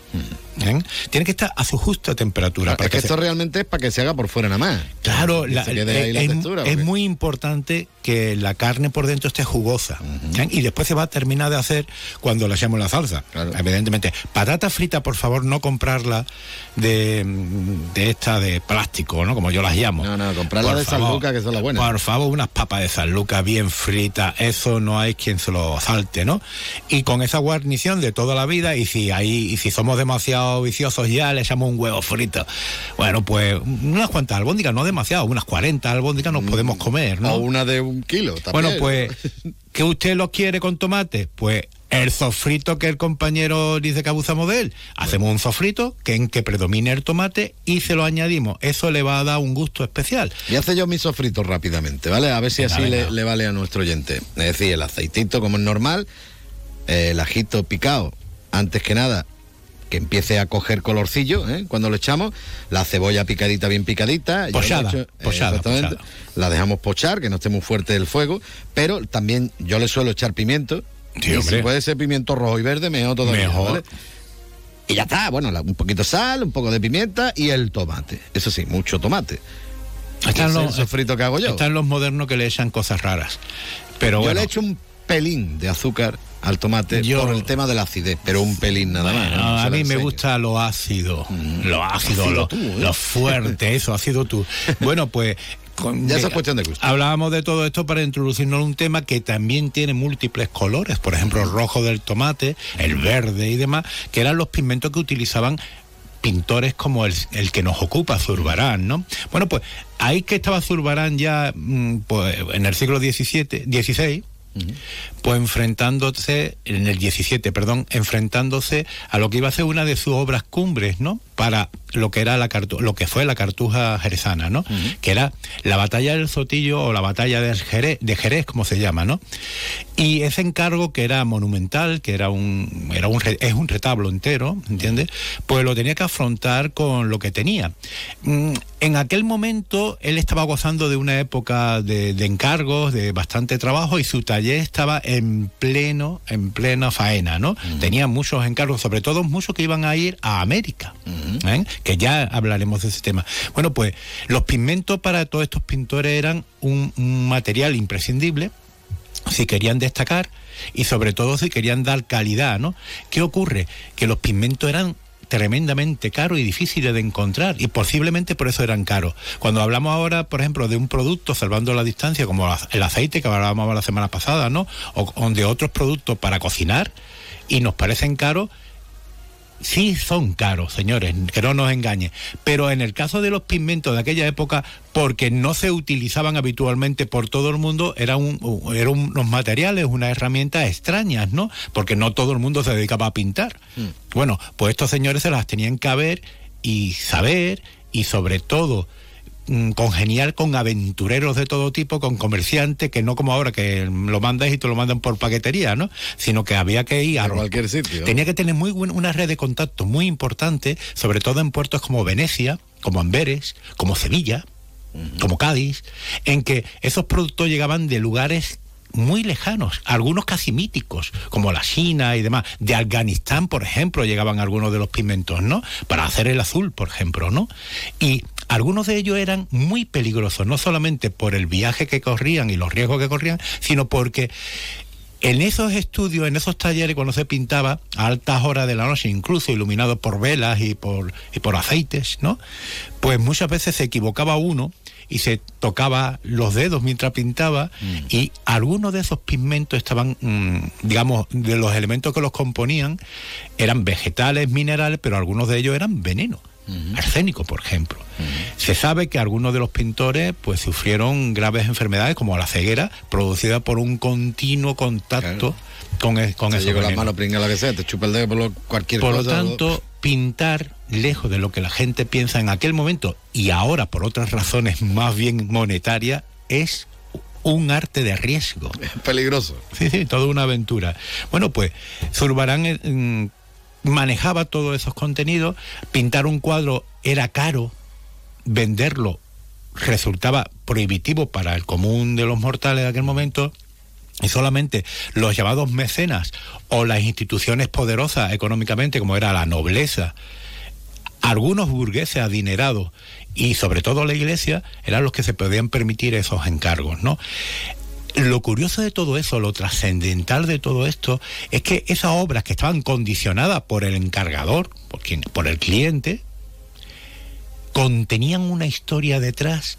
¿Eh? Tiene que estar a su justa temperatura. para
es que
se-
esto realmente es para que se haga por fuera nada más.
Claro,
Que
la-
quede ahí la
es,
textura,
es
porque-
muy importante que la carne por dentro esté jugosa. ¿eh? Y después se va a terminar de hacer cuando le echemos la salsa. Evidentemente. Patata frita, por favor, no comprarla de, de esta de plástico, ¿no? Como yo las llamo.
No, no, comprarla
Por
de
favor.
San Lucas, que son las buenas.
Por favor, unas papas de San Lucas bien fritas, eso no hay quien se lo salte, ¿no? Y con esa guarnición de toda la vida, y si ahí, y si somos demasiado viciosos ya, le echamos un huevo frito. Bueno, pues unas cuantas albóndigas, no demasiado, unas 40 albóndigas nos podemos comer, ¿no?
O una de un kilo también.
Bueno, pues, ¿que usted lo quiere con tomate? Pues el sofrito que el compañero dice que abusamos de él. Hacemos un sofrito que en que predomine el tomate y se lo añadimos. Eso le va a dar un gusto especial.
Y hace yo mi sofrito rápidamente, ¿vale? A ver si
Venga,
así le,
venga.
le vale a nuestro oyente. Es decir, el aceitito como es normal, el ajito picado, antes que nada, que empiece a coger colorcillo, ¿eh? Cuando lo echamos, la cebolla picadita, bien picadita.
Pochada, pochada,
exactamente.
pochada.
La dejamos pochar, que no esté muy fuerte el fuego, pero también yo le suelo echar pimiento.
Sí,
y si puede ser pimiento rojo y verde, mejor todavía.
Mejor.
¿vale? Y ya está, bueno, un poquito de sal, un poco de pimienta y el tomate. Eso sí, mucho tomate.
Están los,
sofrito que hago yo.
Están los modernos que le echan cosas raras. Pero
yo
bueno,
le echo un pelín de azúcar al tomate
Yo-
por el tema de la acidez, pero un pelín nada más.
Bueno,
¿no?
A mí me gusta lo ácido, lo ácido,
Ácido
lo,
tú, ¿eh?
lo fuerte, eso, ácido tú. Bueno, pues... con-
Ya eso es cuestión de gusto.
Hablábamos de todo esto para introducirnos un tema que también tiene múltiples colores, por ejemplo, el rojo del tomate, el verde y demás, que eran los pigmentos que utilizaban pintores como el, el que nos ocupa, Zurbarán, ¿no? Bueno, pues ahí que estaba Zurbarán ya mm, pues, en el siglo XVII, XVI, pues enfrentándose, en el 17, perdón, enfrentándose a lo que iba a ser una de sus obras cumbres, ¿no? Para lo que era la cartu- lo que fue la cartuja jerezana, ¿no? Que era la batalla del Sotillo o la batalla de Jerez, de Jerez, como se llama, ¿no? Y ese encargo que era monumental, que era un, era un es un retablo entero, ¿entiendes? Pues lo tenía que afrontar con lo que tenía. Mm, En aquel momento él estaba gozando de una época de, de encargos, de bastante trabajo y su taller estaba en pleno, en plena faena, ¿no? Tenía muchos encargos, sobre todo muchos que iban a ir a América, ¿eh? que ya hablaremos de ese tema. Bueno, pues los pigmentos para todos estos pintores eran un- un material imprescindible si querían destacar y sobre todo si querían dar calidad, ¿no? ¿Qué ocurre? Que los pigmentos eran tremendamente caros y difíciles de encontrar y posiblemente por eso eran caros. Cuando hablamos ahora, por ejemplo, de un producto salvando la distancia como el aceite que hablábamos la semana pasada, ¿no? O, o de otros productos para cocinar y nos parecen caros, sí son caros, señores, que no nos engañen. Pero en el caso de los pigmentos de aquella época, porque no se utilizaban habitualmente por todo el mundo, eran, un- eran unos materiales, unas herramientas extrañas, ¿no? Porque no todo el mundo se dedicaba a pintar. Bueno, pues estos señores se las tenían que ver y saber y sobre todo mm, congeniar con aventureros de todo tipo, con comerciantes, que no como ahora que lo mandas y te lo mandan por paquetería, ¿no? Sino que había que ir a
cualquier sitio.
Tenía que tener muy buen- una red de contacto muy importante, sobre todo en puertos como Venecia, como Amberes, como Sevilla, como Cádiz, en que esos productos llegaban de lugares muy lejanos, algunos casi míticos, como la China y demás. De Afganistán, por ejemplo, llegaban algunos de los pigmentos, ¿no? Para hacer el azul, por ejemplo, ¿no? Y algunos de ellos eran muy peligrosos, no solamente por el viaje que corrían y los riesgos que corrían, sino porque en esos estudios, en esos talleres, cuando se pintaba a altas horas de la noche, incluso iluminados por velas y por, y por aceites, ¿no? Pues muchas veces se equivocaba uno y se tocaba los dedos mientras pintaba y algunos de esos pigmentos estaban, mm, digamos, de los elementos que los componían, eran vegetales, minerales, pero algunos de ellos eran veneno. Arsénico, por ejemplo. Se sabe que algunos de los pintores pues sufrieron graves enfermedades como la ceguera producida por un continuo contacto con, e- con
llega la mano pringa la que sea, te chupa el dedo por lo- cualquier
Por lo tanto, pintar lejos de lo que la gente piensa en aquel momento y ahora por otras razones más bien monetarias es un arte de riesgo.
Peligroso.
Sí, sí, toda una aventura. Bueno, pues Zurbarán eh, mm, manejaba todos esos contenidos, pintar un cuadro era caro, venderlo resultaba prohibitivo para el común de los mortales de aquel momento. Y solamente los llamados mecenas o las instituciones poderosas económicamente, como era la nobleza, algunos burgueses adinerados y sobre todo la iglesia, eran los que se podían permitir esos encargos, ¿no? Lo curioso de todo eso, lo trascendental de todo esto, es que esas obras que estaban condicionadas por el encargador, por, quien, por el cliente, contenían una historia detrás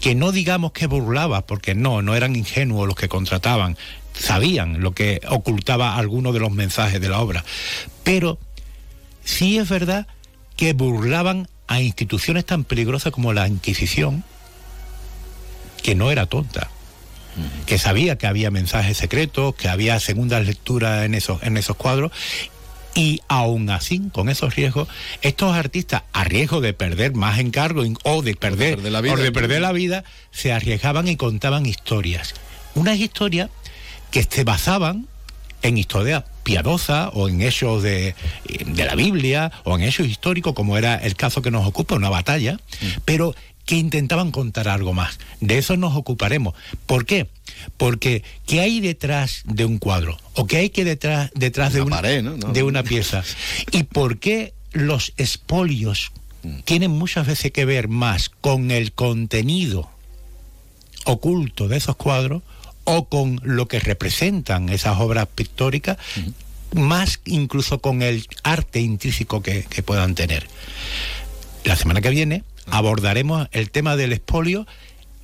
que no digamos que burlaba, porque no, no eran ingenuos los que contrataban, sabían lo que ocultaba alguno de los mensajes de la obra, pero sí es verdad que burlaban a instituciones tan peligrosas como la Inquisición, que no era tonta, que sabía que había mensajes secretos, que había segundas lecturas en esos, en esos cuadros, y aún así, con esos riesgos, estos artistas, a riesgo de perder más encargo o de perder,
la vida.
o de perder la vida, se arriesgaban y contaban historias. Unas historias que se basaban en historias piadosas o en hechos de, de la Biblia o en hechos históricos, como era el caso que nos ocupa, una batalla, pero que intentaban contar algo más. De eso nos ocuparemos. ¿Por qué? Porque ¿qué hay detrás de un cuadro? ¿O qué hay que detrás, detrás de, una,
pared, ¿no? No.
de una pieza? ¿Y por qué los espolios tienen muchas veces que ver más con el contenido oculto de esos cuadros o con lo que representan esas obras pictóricas, más incluso con el arte intrínseco que, que puedan tener. La semana que viene abordaremos el tema del expolio,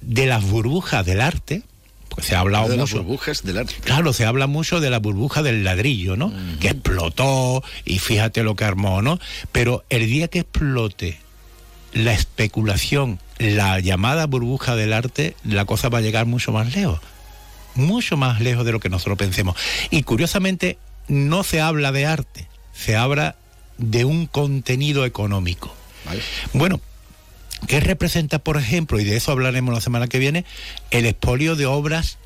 de las burbujas del arte, porque se ha hablado
de las burbujas del arte.
Claro, se habla mucho de la burbuja del ladrillo, ¿no? Que explotó y fíjate lo que armó, ¿no? Pero el día que explote la especulación, la llamada burbuja del arte, la cosa va a llegar mucho más lejos. Mucho más lejos de lo que nosotros pensemos. Y curiosamente, no se habla de arte, se habla de un contenido económico. Bueno, ¿qué representa, por ejemplo, y de eso hablaremos la semana que viene, el expolio de obras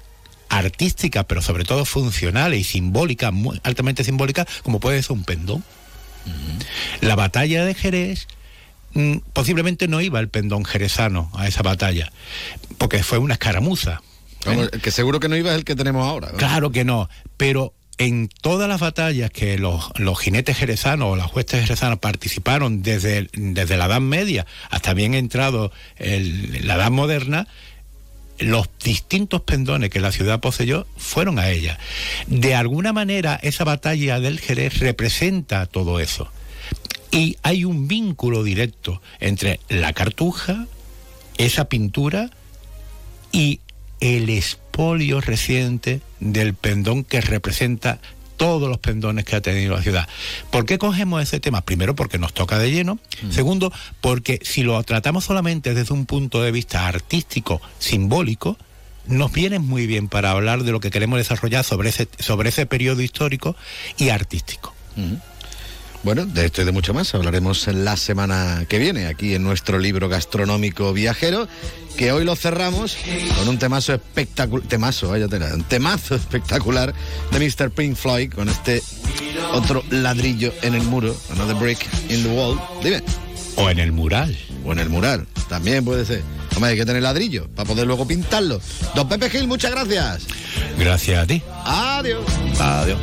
artísticas, pero sobre todo funcionales y simbólicas, muy altamente simbólicas, como puede ser un pendón? La batalla de Jerez mm, posiblemente no iba el pendón jerezano a esa batalla, porque fue una escaramuza.
Vamos, que seguro que no iba es el que tenemos ahora. ¿no?
Claro que no, pero en todas las batallas que los, los jinetes jerezanos o las huestes jerezanas participaron desde, desde la Edad Media hasta bien entrado la Edad Moderna, los distintos pendones que la ciudad poseyó fueron a ella. De alguna manera, esa batalla del Jerez representa todo eso. Y hay un vínculo directo entre la cartuja, esa pintura y el expolio reciente del pendón que representa todos los pendones que ha tenido la ciudad. ¿Por qué cogemos ese tema? Primero porque nos toca de lleno. Segundo, porque si lo tratamos solamente desde un punto de vista artístico, simbólico, nos viene muy bien para hablar de lo que queremos desarrollar sobre ese, sobre ese periodo histórico y artístico.
Bueno, de esto y de mucho más hablaremos la semana que viene aquí en nuestro libro gastronómico viajero, que hoy lo cerramos con un temazo espectacular, temazo, vaya tela, un temazo espectacular de Mr. Pink Floyd con este otro ladrillo en el muro, another brick in the wall. Dime.
O en el mural.
O en el mural, también puede ser. Hombre, hay que tener ladrillo para poder luego pintarlo. Don Pepe Gil, muchas gracias.
Gracias a ti.
Adiós.
Adiós.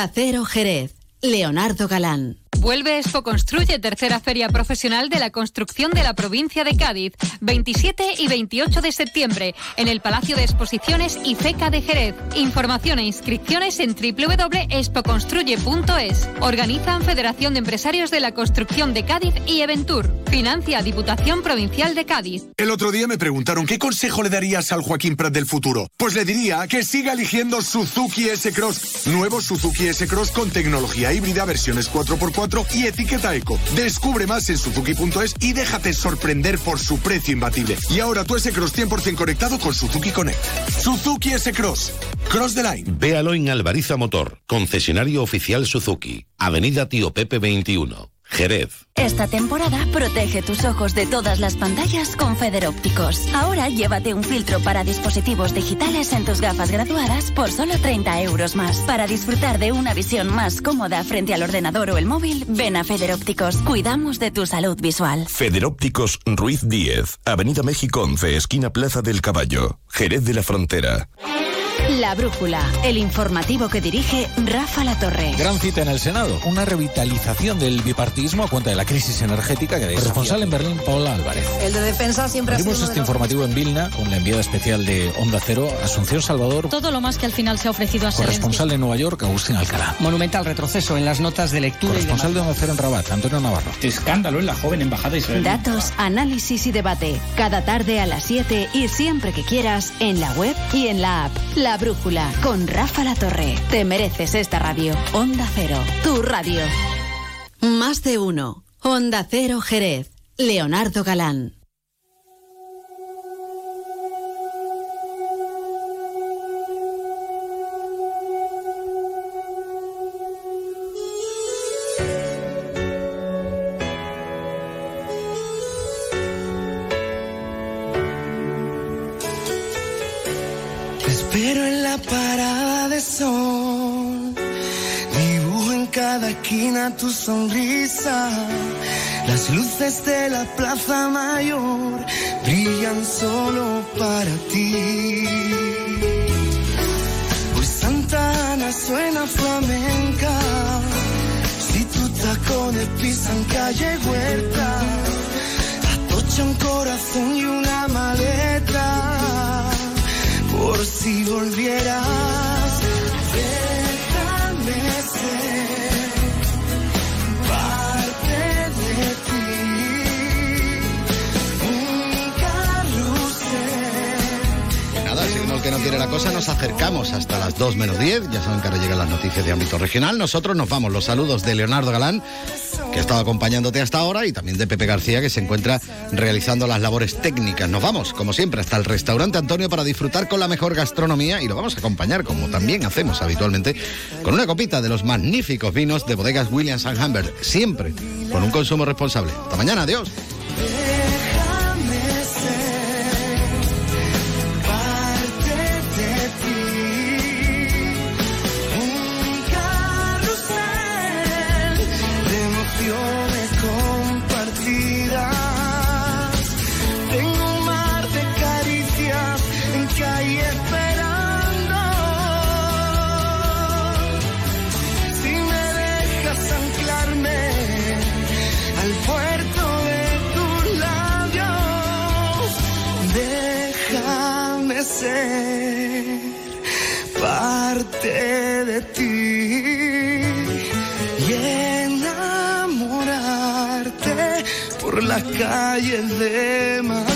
Onda Cero Jerez. Leonardo Galán.
Vuelve Expo Construye, tercera feria profesional de la construcción de la provincia de Cádiz, 27 y 28 de septiembre, en el Palacio de Exposiciones y FECA de Jerez. Información e inscripciones en www.expoconstruye.es. Organizan Federación de Empresarios de la Construcción de Cádiz y Eventur. Financia Diputación Provincial de Cádiz.
El otro día me preguntaron qué consejo le darías al Joaquín Prat del futuro. Pues le diría que siga eligiendo Suzuki S-Cross. Nuevo Suzuki S-Cross con tecnología híbrida, versiones 4x4 y etiqueta eco. Descubre más en suzuki.es y déjate sorprender por su precio imbatible. Y ahora tu S-Cross 100% conectado con Suzuki Connect. Suzuki S-Cross. Cross the line.
Véalo en Alvariza Motor, concesionario oficial Suzuki, Avenida Tío Pepe 21. Jerez.
Esta temporada protege tus ojos de todas las pantallas con Federópticos. Ahora llévate un filtro para dispositivos digitales en tus gafas graduadas por solo 30 euros más. Para disfrutar de una visión más cómoda frente al ordenador o el móvil, ven a Federópticos. Cuidamos de tu salud visual.
Federópticos Ruiz 10, Avenida México 11, esquina Plaza del Caballo, Jerez de la Frontera.
La Brújula, el informativo que dirige Rafa La Torre.
Gran cita en el Senado, una revitalización del bipartismo a cuenta de la crisis energética que Corresponsal en Berlín, Paula Álvarez.
El de defensa siempre ha sido
Abrimos este informativo en Vilna con la enviada especial de Onda Cero, Asunción Salvador,
Todo lo más que al final se ha ofrecido a Zelensky.
corresponsal de Nueva York, Agustín Alcalá.
Monumental retroceso en las notas de lectura y
Corresponsal de Onda Cero en Rabat, Antonio Navarro.
Escándalo en la joven embajada
Datos, análisis y debate. Cada tarde a las 7 y siempre que quieras en la web y en la app. La Brújula con Rafa La Torre. Te mereces esta radio. Onda Cero, tu radio. Más de uno. Onda Cero Jerez. Leonardo Galán.
Esquina tu sonrisa. Las luces de la plaza mayor brillan solo para ti. Hoy Santa Ana suena flamenca. Si tus tacones pisan calle huerta, atocha un corazón y una maleta por si volvieras. Déjame ser
quiere la cosa, nos acercamos hasta las 2 menos 10. Ya saben que ahora llegan las noticias de ámbito regional. Nosotros nos vamos. Los saludos de Leonardo Galán, que ha estado acompañándote hasta ahora, y también de Pepe García, que se encuentra realizando las labores técnicas. Nos vamos, como siempre, hasta el restaurante Antonio para disfrutar con la mejor gastronomía y lo vamos a acompañar, como también hacemos habitualmente, con una copita de los magníficos vinos de bodegas Williams and Humbert. Siempre con un consumo responsable. Hasta mañana, adiós.
Las calles de Madrid.